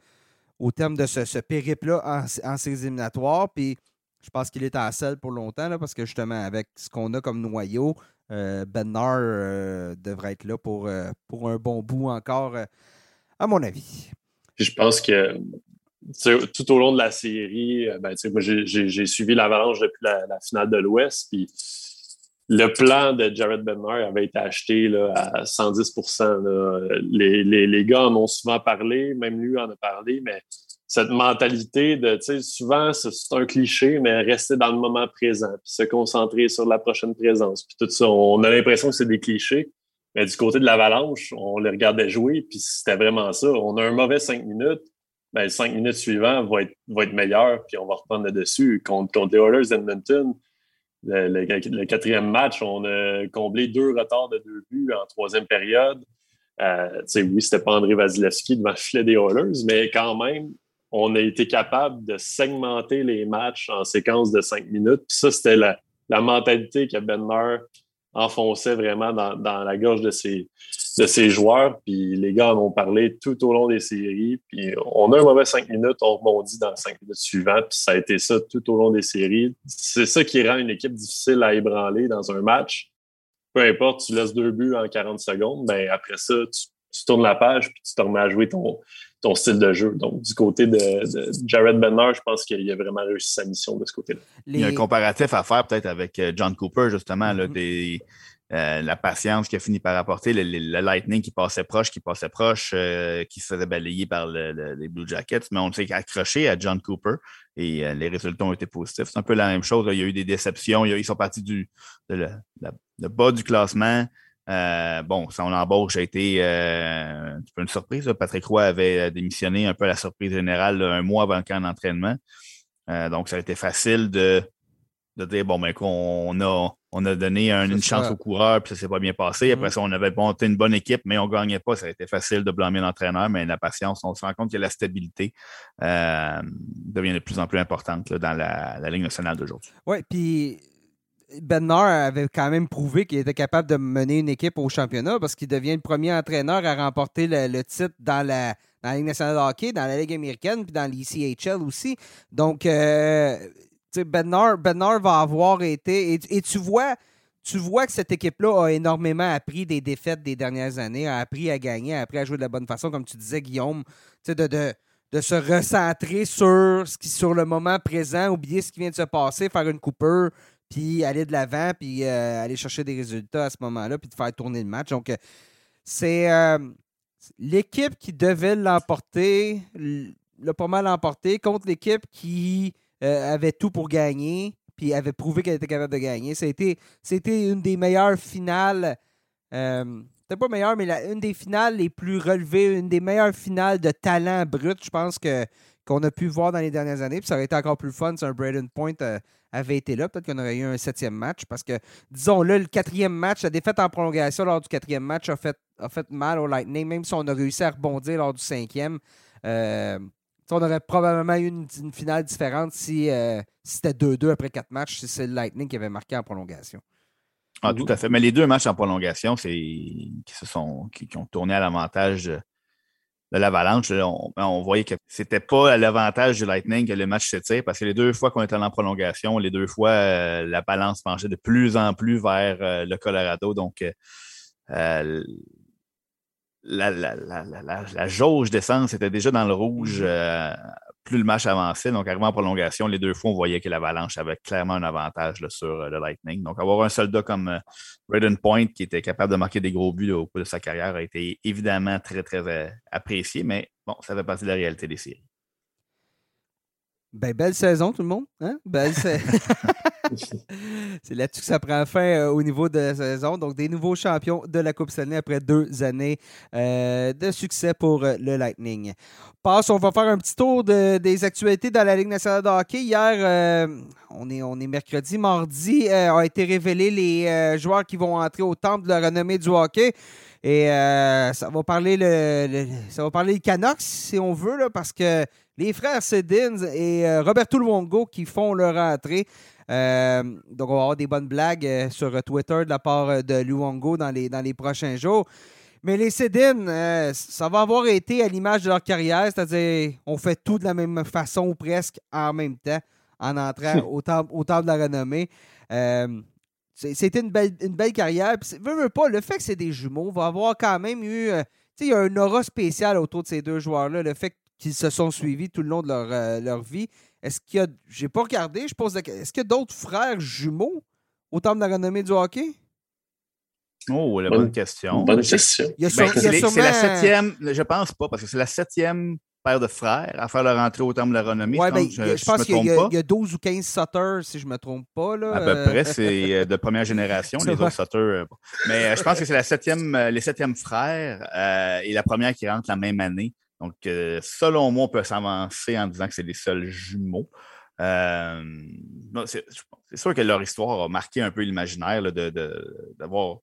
au terme de ce, périple-là en, en ses éliminatoires. Puis, je pense qu'il est en selle pour longtemps, parce que justement, avec ce qu'on a comme noyau, euh, euh, devrait être là pour, euh, pour un bon bout encore, à mon avis. Je pense que tout au long de la série, euh, ben, moi, j'ai suivi l'Avalanche depuis la, finale de l'Ouest. Puis le plan de Jared Bednar avait été acheté là, à 110 les, les, les, gars en ont souvent parlé, même lui en a parlé, mais cette mentalité de, souvent, c'est un cliché, mais rester dans le moment présent, puis se concentrer sur la prochaine présence, puis tout ça. On a l'impression que c'est des clichés, mais du côté de l'Avalanche, on les regardait jouer, puis c'était vraiment ça. On a un mauvais cinq minutes, ben, les cinq minutes suivantes vont être, meilleures, puis on va reprendre le dessus. Contre, les Oilers d'Edmonton, le, quatrième match, on a comblé deux retards de deux buts en troisième période. Euh, oui, c'était pas André Vasilevski devant le filet des Oilers, mais quand même, on a été capable de segmenter les matchs en séquence de cinq minutes. Puis ça, c'était la, mentalité que Benner enfonçait vraiment dans, la gorge de ses, joueurs. Puis les gars en ont parlé tout au long des séries. Puis on a un mauvais cinq minutes, on rebondit dans les cinq minutes suivantes. Puis ça a été ça tout au long des séries. C'est ça qui rend une équipe difficile à ébranler dans un match. Peu importe, tu laisses deux buts en 40 secondes, ben après ça, tu, tournes la page puis tu te remets à jouer ton, ton style de jeu. Donc, du côté de, Jared Benner, je pense qu'il a vraiment réussi sa mission de ce côté-là. Il y a un comparatif à faire peut-être avec euh, John Cooper, justement, là, mm-hmm. des euh, la patience qui a fini par apporter, le, Lightning qui passait proche, qui passait proche, euh, qui se faisait balayer par les Blue Jackets, mais on s'est accroché à John Cooper et euh, les résultats ont été positifs. C'est un peu la même chose. Il y a eu des déceptions. ils sont partis du bas du classement. Bon, son embauche a été un peu une surprise. Patrick Roy avait démissionné un peu à la surprise générale un mois avant le camp d'entraînement. donc, ça a été facile de, de dire bon, ben, qu'on a on a donné une chance au coureur, puis ça s'est pas bien passé. Après mm. ça, on avait monté une bonne équipe, mais on ne gagnait pas. Ça a été facile de blâmer l'entraîneur, mais la patience, on se rend compte que la stabilité euh, devient de plus en plus importante dans la, Ligue nationale d'aujourd'hui. Oui, puis Bernard avait quand même prouvé qu'il était capable de mener une équipe au championnat parce qu'il devient le premier entraîneur à remporter le, titre dans la, Ligue nationale de hockey, dans la Ligue américaine, puis dans l'ECHL aussi. Donc, euh, Bernard, va avoir été. Et, tu vois. Tu vois que cette équipe-là a énormément appris des défaites des dernières années, a appris à gagner, a appris à jouer de la bonne façon, comme tu disais, Guillaume, de, de, de se recentrer sur, ce qui, sur le moment présent, oublier ce qui vient de se passer, faire une coupure, puis aller de l'avant, puis euh, aller chercher des résultats à ce moment-là, puis de faire tourner le match. Donc, euh, c'est euh, l'équipe qui devait l'emporter, l'a pas mal emporté contre l'équipe qui avait tout pour gagner, puis avait prouvé qu'elle était capable de gagner. C'était, une des meilleures finales. C'était pas meilleure, mais une des finales les plus relevées, une des meilleures finales de talent brut, je pense, que, qu'on a pu voir dans les dernières années. Puis ça aurait été encore plus fun si un Braden Point euh, avait été là. Peut-être qu'on aurait eu un septième match parce que, disons-le, le quatrième match, la défaite en prolongation lors du quatrième match a fait, a fait mal au Lightning, même si on a réussi à rebondir lors du cinquième. Euh, on aurait probablement eu une, finale différente si, euh, c'était 2-2 après quatre matchs, si c'est le Lightning qui avait marqué en prolongation. Ah, tout à fait. Mais les deux matchs en prolongation, c'est qui se sont qui, ont tourné à l'avantage de, l'Avalanche. On, voyait que c'était pas à l'avantage du Lightning que le match s'étire parce que les deux fois qu'on était en prolongation, les deux fois, euh, la balance penchait de plus en plus vers euh, le Colorado. Donc, la, la, la, la, jauge d'essence était déjà dans le rouge euh, plus le match avançait. Donc, arrivant en prolongation, les deux fois, on voyait que l'Avalanche avait clairement un avantage sur euh, le Lightning. Donc, avoir un soldat comme euh, Point qui était capable de marquer des gros buts au cours de sa carrière a été évidemment très, très euh, apprécié, mais bon, ça fait partie de la réalité des séries. Ben, belle saison, tout le monde. Hein? Belle saison. c'est là-dessus que ça prend fin euh, au niveau de la saison. Donc, des nouveaux champions de la Coupe Stanley après deux années euh, de succès pour euh, le Lightning. Passe, on va faire un petit tour des actualités dans la Ligue nationale de hockey. Hier, on, est, on est mercredi, mardi, ont été révélés les joueurs qui vont entrer au temple de la renommée du hockey. Et ça va parler le, ça va parler Canucks, si on veut, là, parce que les frères Sedins et Roberto Luongo qui font leur entrée. Euh, donc, on va avoir des bonnes blagues euh, sur Twitter de la part euh, de Luongo dans les, dans les prochains jours. Mais les Cédines, ça va avoir été à l'image de leur carrière, c'est-à-dire on fait tout de la même façon ou presque en même temps en entrant au, temple, au de la renommée. C'était une belle, une belle carrière. veux, pas, le fait que c'est des jumeaux va avoir quand même eu. il y a un aura spécial autour de ces deux joueurs-là. Le fait qu'ils se sont suivis tout le long de leur, leur vie. Est-ce qu'il y a. J'ai pas regardé, je pose la question. Est-ce qu'il y a d'autres frères jumeaux au temps de la renommée du hockey? Oh, la bonne, question. Bonne question. Ben, c'est la septième, je pense pas, parce que c'est la septième paire de frères à faire leur entrée au temps de la renommée. Ouais, je, ben, je, pense qu'il y, a 12 ou 15 Sutters, si je ne me trompe pas. Là. À peu près, c'est euh, de première génération, les autres Sutters. Euh, mais euh, je pense que c'est la septième, les septièmes frères et la première qui rentre la même année. Donc, euh, selon moi, on peut s'avancer en disant que c'est les seuls jumeaux. Euh, c'est sûr que leur histoire a marqué un peu l'imaginaire d'avoir.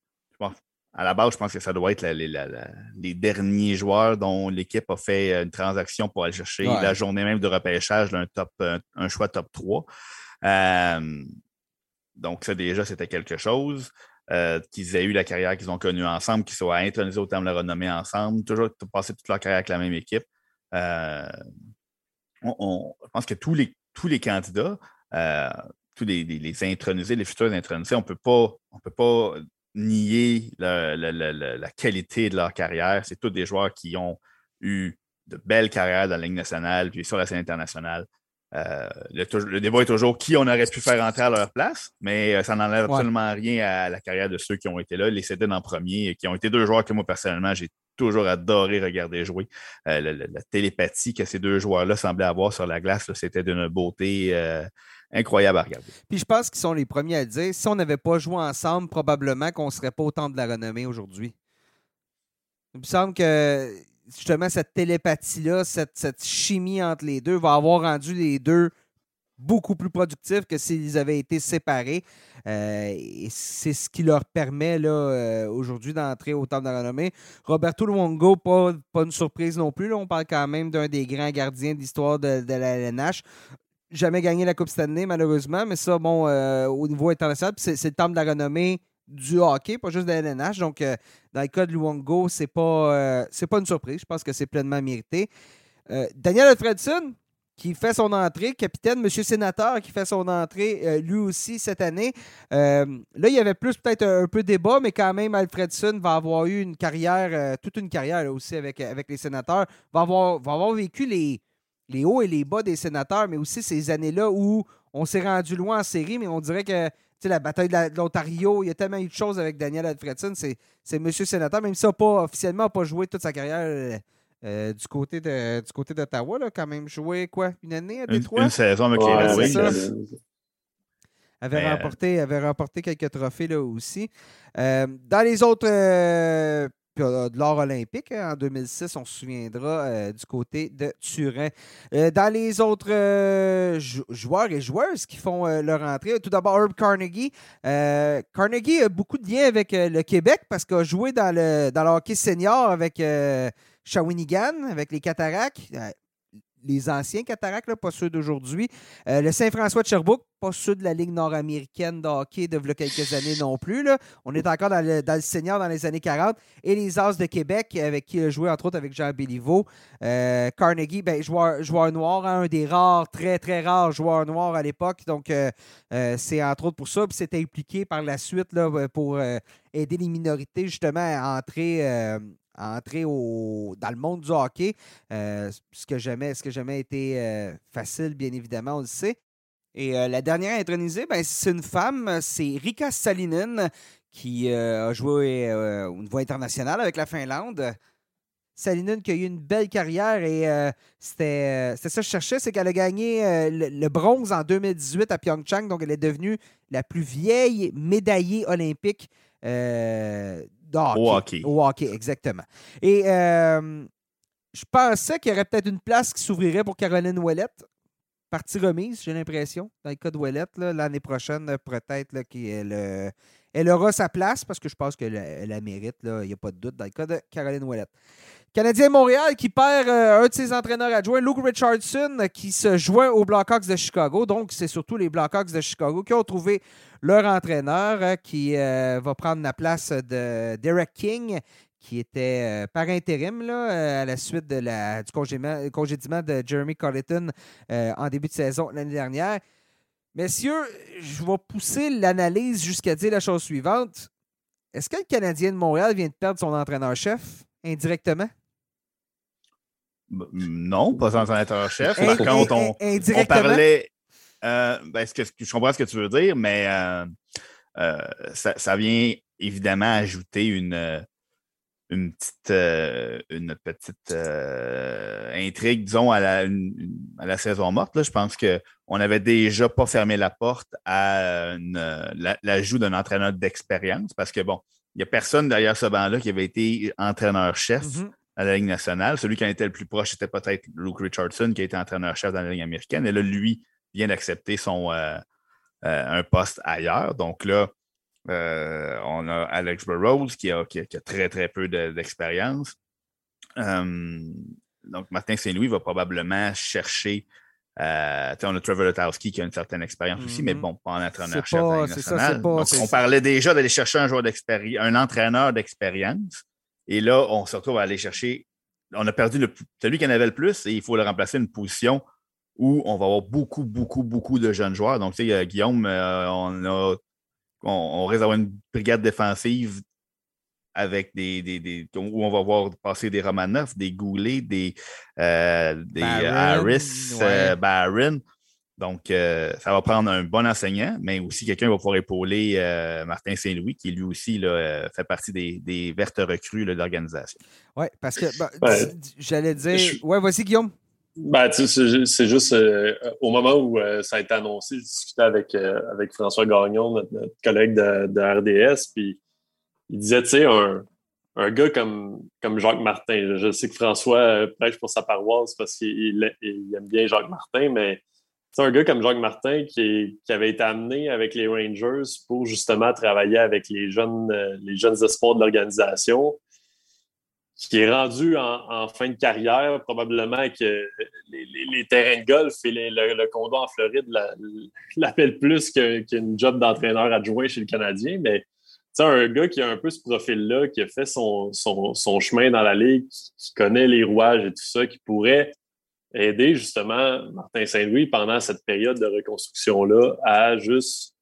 À la base, je pense que ça doit être les derniers joueurs dont l'équipe a fait une transaction pour aller chercher la journée même de repêchage d'un top, un, choix top 3. Euh, donc, ça, déjà, c'était quelque chose. Euh, qu'ils aient eu la carrière qu'ils ont connue ensemble, qu'ils soient intronisés au terme de la renommée ensemble, toujours passer toute leur carrière avec la même équipe. Euh, on, je pense que tous les, tous les candidats, euh, tous les, les, intronisés, les futurs intronisés, on on peut pas nier la, la, qualité de leur carrière. C'est tous des joueurs qui ont eu de belles carrières dans la Ligue nationale, puis sur la scène internationale. Euh, le, débat est toujours qui on aurait pu faire entrer à leur place, mais euh, ça n'enlève absolument rien à la carrière de ceux qui ont été là. Les Cédines en premier, qui ont été deux joueurs que moi, personnellement, j'ai toujours adoré regarder jouer. Euh, la, télépathie que ces deux joueurs-là semblaient avoir sur la glace, c'était d'une beauté incroyable à regarder. Puis je pense qu'ils sont les premiers à dire si on n'avait pas joué ensemble, probablement qu'on ne serait pas autant de la renommée aujourd'hui. Il me semble que justement, cette télépathie-là, cette, chimie entre les deux va avoir rendu les deux beaucoup plus productifs que s'ils avaient été séparés. Euh, et c'est ce qui leur permet là, euh, aujourd'hui d'entrer au temps de la renommée. Roberto Luongo, pas, pas une surprise non plus. On parle quand même d'un des grands gardiens de l'histoire de, la LNH jamais gagné la Coupe Stanley, malheureusement, mais ça, bon, euh, au niveau international, c'est le temps de la renommée du hockey, pas juste de la LNH. Donc, euh, dans le cas de Luongo, c'est pas, euh, c'est pas une surprise. Je pense que c'est pleinement mérité. Daniel Alfredson, qui fait son entrée, capitaine, Monsieur Sénateur, qui fait son entrée lui aussi cette année. là, il y avait plus peut-être un, peu débat, mais quand même, Alfredson va avoir eu une carrière, toute une carrière aussi avec, avec les sénateurs, va avoir, va avoir vécu les, les hauts et les bas des sénateurs, mais aussi ces années-là où on s'est rendu loin en série, mais on dirait que la bataille de l'Ontario, il y a tellement eu de choses avec Daniel Alfredson. C'est Monsieur Sénateur, même si il n'a pas officiellement pas joué toute sa carrière euh, euh, du côté de du côté d'Ottawa, quand même joué quoi? Une année à Détroit? Une, une saison avec les Red Avait, remporté, avait remporté quelques trophées là aussi. Euh, dans les autres de l'or olympique. Hein, en 2006, on se souviendra euh, du côté de Turin. Euh, dans les autres euh, joueurs et joueuses qui font leur entrée, tout d'abord Herb Carnegie. Carnegie a beaucoup de liens avec le Québec parce qu'il a joué dans le, dans hockey senior avec Shawinigan, avec les Cataractes les anciens cataractes, pas ceux d'aujourd'hui. Euh, le Saint-François de Sherbrooke, pas ceux de la Ligue nord-américaine de hockey de quelques années non plus. On est encore dans le, dans senior dans les années 40. Et les As de Québec, avec qui il a joué entre autres avec Jean Béliveau. Euh, Carnegie, ben, joueur, joueur noir, hein, un des rares, très très rares joueurs noirs à l'époque. Donc, euh, c'est entre autres pour ça. Puis c'était impliqué par la suite pour aider les minorités justement à entrer entrer au, dans le monde du hockey, euh, ce que jamais, ce que jamais été euh, facile, bien évidemment, on le sait. Et euh, la dernière intronisée, ben, c'est une femme, c'est Rika Salinen, qui a joué au niveau international avec la Finlande. Salinen qui a eu une belle carrière et euh, c'était ça que je cherchais, c'est qu'elle a gagné le, bronze en 2018 à Pyeongchang, donc elle est devenue la plus vieille médaillée olympique au hockey. Au hockey, exactement. Et je pensais qu'il y aurait peut-être une place qui s'ouvrirait pour Caroline Ouellette. Partie remise, j'ai l'impression, dans le cas de Ouellette. L'année prochaine, peut-être qu'elle elle aura sa place parce que je pense qu'elle la mérite, il n'y a pas de doute, dans le cas de Caroline Ouellette. Canadien Montréal qui perd euh, un de ses entraîneurs adjoints, Luke Richardson, qui se joint aux Blackhawks de Chicago. Donc, c'est surtout les Blackhawks de Chicago qui ont trouvé leur entraîneur euh, qui euh, va prendre la place de Derek King, qui était par intérim à la suite du congédiement, de Jeremy Colleton en début de saison l'année dernière. Messieurs, je vais pousser l'analyse jusqu'à dire la chose suivante. Est-ce que le Canadien de Montréal vient de perdre son entraîneur-chef indirectement? Non, pas son entraîneur-chef. Par contre, on, parlait. Euh, ben, que, je comprends ce que tu veux dire, mais euh, euh, ça, vient évidemment ajouter une, une petite, euh, une petite euh, intrigue, disons, à la, à la saison morte. Là. Je pense qu'on n'avait déjà pas fermé la porte à l'ajout d'un entraîneur d'expérience parce que, bon, il n'y a personne derrière ce banc-là qui avait été entraîneur-chef mm-hmm. à la Ligue nationale. Celui qui en était le plus proche, c'était peut-être Luke Richardson, qui a été entraîneur-chef dans la Ligue américaine. Et là, lui vient d'accepter son euh, un poste ailleurs. Donc là, euh, on a Alex Burrows qui a, très, très peu d'expérience. Euh, donc, Martin Saint-Louis va probablement chercher. Euh, on a Trevor Lotowski qui a une certaine expérience aussi, mais mm-hmm. bon, pas en entraîneur-chef national. On parlait déjà d'aller chercher un joueur d'expérience, un entraîneur d'expérience. Et là, on se retrouve à aller chercher. On a perdu le, celui qui en avait le plus et il faut le remplacer une position où on va avoir beaucoup, beaucoup, beaucoup de jeunes joueurs. Donc, tu sais, Guillaume, on a on, risque d'avoir une brigade défensive avec des, des, où on va voir passer des Romanov, des Goulet, des, euh, des Harris, euh, Barron. Donc, euh, ça va prendre un bon enseignant, mais aussi quelqu'un va pouvoir épauler Martin Saint-Louis, qui lui aussi là, fait partie des, des vertes recrues de l'organisation. Oui, parce que bah, j'allais dire. Oui, voici Guillaume. Ben, c'est juste euh, au moment où euh, ça a été annoncé, je discutais avec, euh, avec François Gagnon, notre, collègue de, RDS, puis il disait, tu sais, un, un, gars comme, comme Jacques Martin, je sais que François prêche pour sa paroisse parce qu'il aime bien Jacques Martin, mais c'est un gars comme Jacques Martin qui, avait été amené avec les Rangers pour justement travailler avec les jeunes, les jeunes espoirs de l'organisation qui est rendu en, fin de carrière, probablement que les, terrains de golf et le, condo en Floride l'appellent plus qu'une job d'entraîneur adjoint chez le Canadien. Mais un gars qui a un peu ce profil-là, qui a fait son, chemin dans la ligue, qui, connaît les rouages et tout ça, qui pourrait aider justement Martin Saint-Louis pendant cette période de reconstruction-là à juste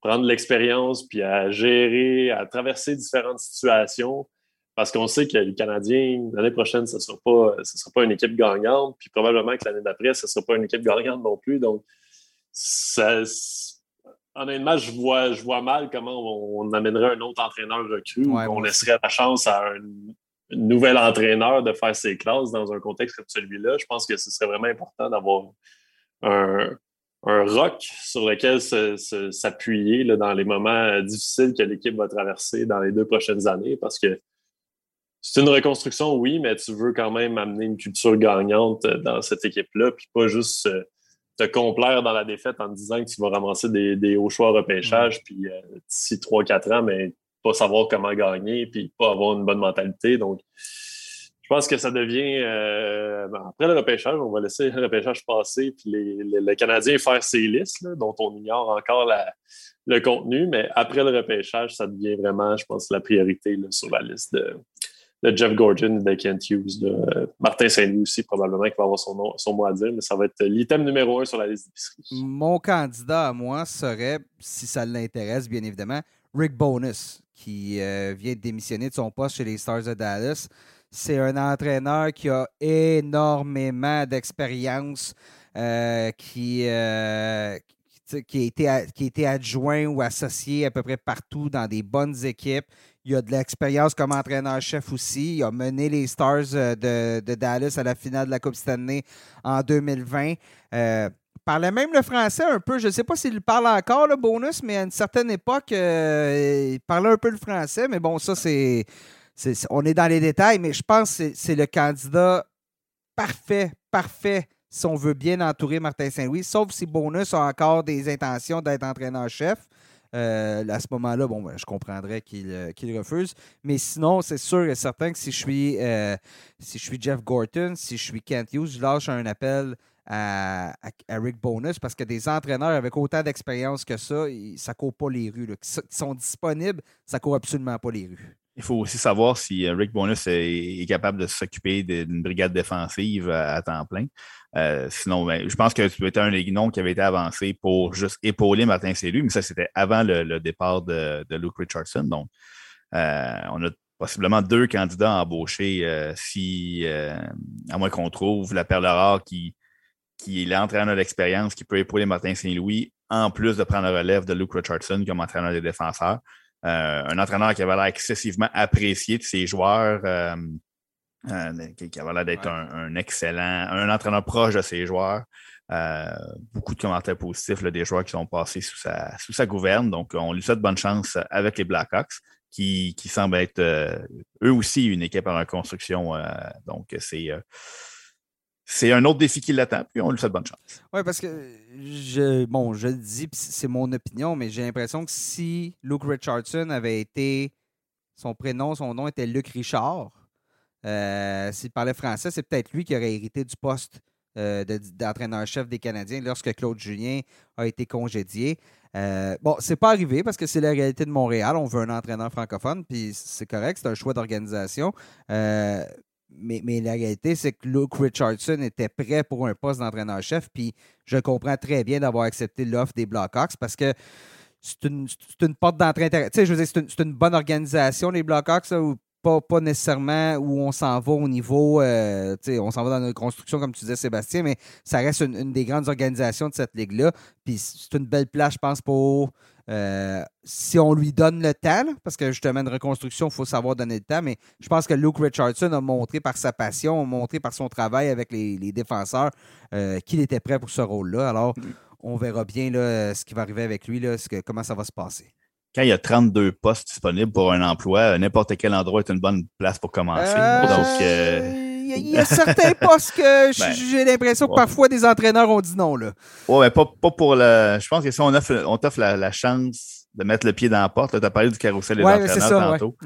prendre l'expérience, puis à gérer, à traverser différentes situations parce qu'on sait que les Canadiens, l'année prochaine, ce ne sera, pas, sera pas une équipe gagnante. Puis probablement que l'année d'après, ce ne sera pas une équipe gagnante non plus. Donc, ça, honnêtement, je vois, je vois mal comment on, amènerait un autre entraîneur recru ou qu'on laisserait la chance à un, nouvel entraîneur de faire ses classes dans un contexte comme celui-là. Je pense que ce serait vraiment important d'avoir un, un rock sur lequel s'appuyer dans les moments difficiles que l'équipe va traverser dans les deux prochaines années parce que c'est une reconstruction, oui, mais tu veux quand même amener une culture gagnante euh, dans cette équipe-là, puis pas juste euh, te complaire dans la défaite en te disant que tu vas ramasser des, hauts choix repêchage, puis euh, d'ici 3-4 ans, mais pas savoir comment gagner, puis pas avoir une bonne mentalité. Donc, je pense que ça devient. Ben, après le repêchage, on va laisser le repêchage passer, puis les, Canadiens faire ses listes, dont on ignore encore le contenu, mais après le repêchage, ça devient vraiment, je pense, la priorité sur la liste de, de Jeff Gordon de Kent Hughes. De Martin Saint-Louis aussi, probablement, qui va avoir son, mot à dire, mais ça va être l'item numéro un sur la liste d'épicerie. Mon candidat à moi serait, si ça l'intéresse, bien évidemment, Rick Bonus, qui euh, vient de démissionner de son poste chez les Stars de Dallas. C'est un entraîneur qui a énormément d'expérience, euh, euh, qui a été adjoint ou associé à peu près partout dans des bonnes équipes Il a de l'expérience comme entraîneur-chef aussi. Il a mené les Stars de, Dallas à la finale de la Coupe Stanley en 2020. il parlait même le français un peu. Je ne sais pas s'il parle encore, le bonus, mais à une certaine époque, il parlait un peu le français. Mais bon, ça, c'est on est dans les détails, mais je pense que c'est le candidat parfait, parfait si on veut bien entourer Martin Saint-Louis, sauf si Bonus a encore des intentions d'être entraîneur-chef. Euh, à ce moment-là, bon, ben, je comprendrais euh, qu'il refuse. Mais sinon, c'est sûr et certain que si je suis euh, si je suis Jeff Gorton, si je suis Kent Hughes, je lâche un appel à, Rick Bonus parce que des entraîneurs avec autant d'expérience que ça, ça ne court pas les rues. Qui sont disponibles, ça ne court absolument pas les rues. Il faut aussi savoir si euh, Rick Bonus est, capable de s'occuper d'une brigade défensive à, temps plein. Euh, sinon, ben, je pense que c'était un des noms qui avait été avancé pour juste épauler Martin Célu, mais ça, c'était avant le, départ de, Luke Richardson. Donc, euh, on a possiblement deux candidats embauchés si, à moins qu'on trouve la perle rare qui, qui est l'entraîneur d'expérience qui peut épauler Martin Saint-Louis, en plus de prendre la relève de Luke Richardson comme entraîneur des défenseurs. Euh, un entraîneur qui avait l'air excessivement apprécié de ses joueurs, euh, euh, qui, avait l'air d'être un, excellent, un entraîneur proche de ses joueurs. beaucoup de commentaires positifs des joueurs qui sont passés sous sa, sous sa gouverne. Donc, on lui souhaite bonne chance avec les Blackhawks, qui, qui semblent être eux aussi une équipe en reconstruction. donc, c'est c'est un autre défi qui l'attend, puis on lui souhaite bonne chance. Oui, parce que, je, bon, je le dis, c'est mon opinion, mais j'ai l'impression que si Luke Richardson avait été, son prénom, son nom était Luc Richard, euh, s'il parlait français, c'est peut-être lui qui aurait hérité du poste euh, d'entraîneur-chef des Canadiens lorsque Claude Julien a été congédié. Euh, bon, c'est pas arrivé parce que c'est la réalité de Montréal. On veut un entraîneur francophone, puis c'est correct, c'est un choix d'organisation. Euh, mais, la réalité, c'est que Luke Richardson était prêt pour un poste d'entraîneur-chef. Puis je comprends très bien d'avoir accepté l'offre des Blackhawks parce que c'est une, porte d'entrée Tu sais, je veux dire, c'est une, bonne organisation, les Blackhawks, ou pas, pas nécessairement où on s'en va au niveau. Euh, tu sais, on s'en va dans une construction, comme tu disais, Sébastien, mais ça reste une des grandes organisations de cette ligue-là. Puis c'est une belle place, je pense, pour euh, si on lui donne le temps, parce que justement, une reconstruction, il faut savoir donner le temps, mais je pense que Luke Richardson a montré par sa passion, a montré par son travail avec les, défenseurs euh, qu'il était prêt pour ce rôle-là. Alors, on verra bien là, ce qui va arriver avec lui, là, comment ça va se passer. Quand il y a 32 postes disponibles pour un emploi, n'importe quel endroit est une bonne place pour commencer. Donc, il y, a certains postes que ben, j'ai l'impression que parfois des entraîneurs ont dit non. Là. Ouais, mais pas, pour le. Je pense que si on, on t'offre la, chance de mettre le pied dans la porte, tu as parlé du carrousel des entraîneurs tantôt,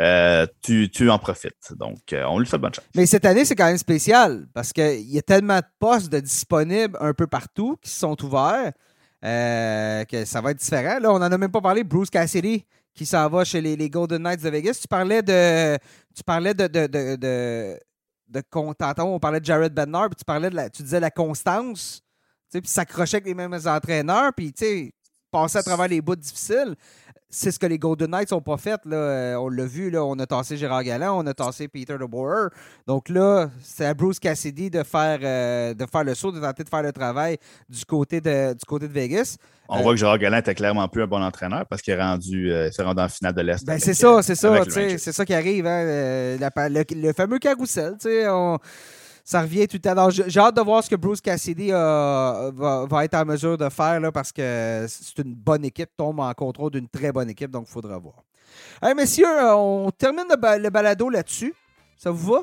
euh, tu, tu, en profites. Donc, euh, on lui fait bonne chance. Mais cette année, c'est quand même spécial parce qu'il y a tellement de postes de disponibles un peu partout qui sont ouverts. Euh, que ça va être différent. Là, on n'en a même pas parlé. Bruce Cassidy qui s'en va chez les, Golden Knights de Vegas. Tu parlais de. Tu parlais de, de de tantôt, on parlait de Jared Bednar, puis tu parlais de la, tu disais la constance, puis s'accrocher avec les mêmes entraîneurs, puis passer à travers les bouts difficiles. C'est ce que les Golden Knights n'ont pas fait. Là. Euh, on l'a vu, là, on a tassé Gérard Galland, on a tassé Peter DeBoer. Donc là, c'est à Bruce Cassidy de faire, euh, de faire le saut, de tenter de faire le travail du côté de, du côté de Vegas. On voit que Gérard Galland était clairement plus un bon entraîneur parce qu'il est rendu, euh, rendu en finale de l'Est. Ben c'est ça, c'est ça. C'est ça qui arrive. Hein, euh, le, fameux carrousel. Ça revient tout à l'heure. J'ai hâte de voir ce que Bruce Cassidy euh, va, être en mesure de faire là, parce que c'est une bonne équipe, tombe en contrôle d'une très bonne équipe, donc il faudra voir. Hey, messieurs, on termine le balado là-dessus. Ça vous va?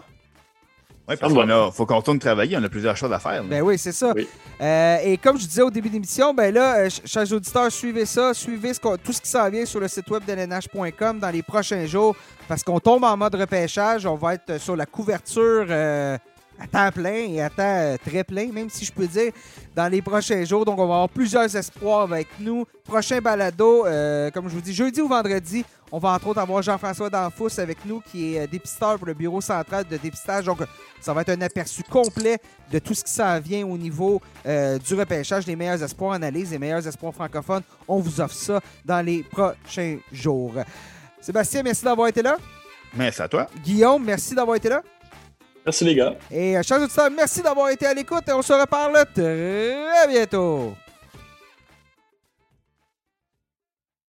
Oui, parce qu'il faut qu'on retourne travailler, on a plusieurs choses à faire. Ben oui, c'est ça. Euh, et comme je disais au début de l'émission, ben là, euh, chers auditeurs, suivez ça, suivez tout ce qui s'en vient sur le site web de l'NH.com dans les prochains jours, parce qu'on tombe en mode repêchage, on va être sur la couverture. Euh, à temps plein et à temps très plein, même si je peux dire, dans les prochains jours. Donc, on va avoir plusieurs espoirs avec nous. Prochain balado, comme je vous dis, jeudi ou vendredi, on va entre autres avoir Jean-François Danfous avec nous, qui est euh, dépisteur pour le bureau central de dépistage. Donc, ça va être un aperçu complet de tout ce qui s'en vient au niveau euh, du repêchage des meilleurs espoirs analyse, des meilleurs espoirs francophones. On vous offre ça dans les prochains jours. Sébastien, merci d'avoir été là. Merci à toi. Guillaume, merci d'avoir été là. Merci les gars. Et euh, chers auditeurs, merci d'avoir été à l'écoute et on se reparle très bientôt.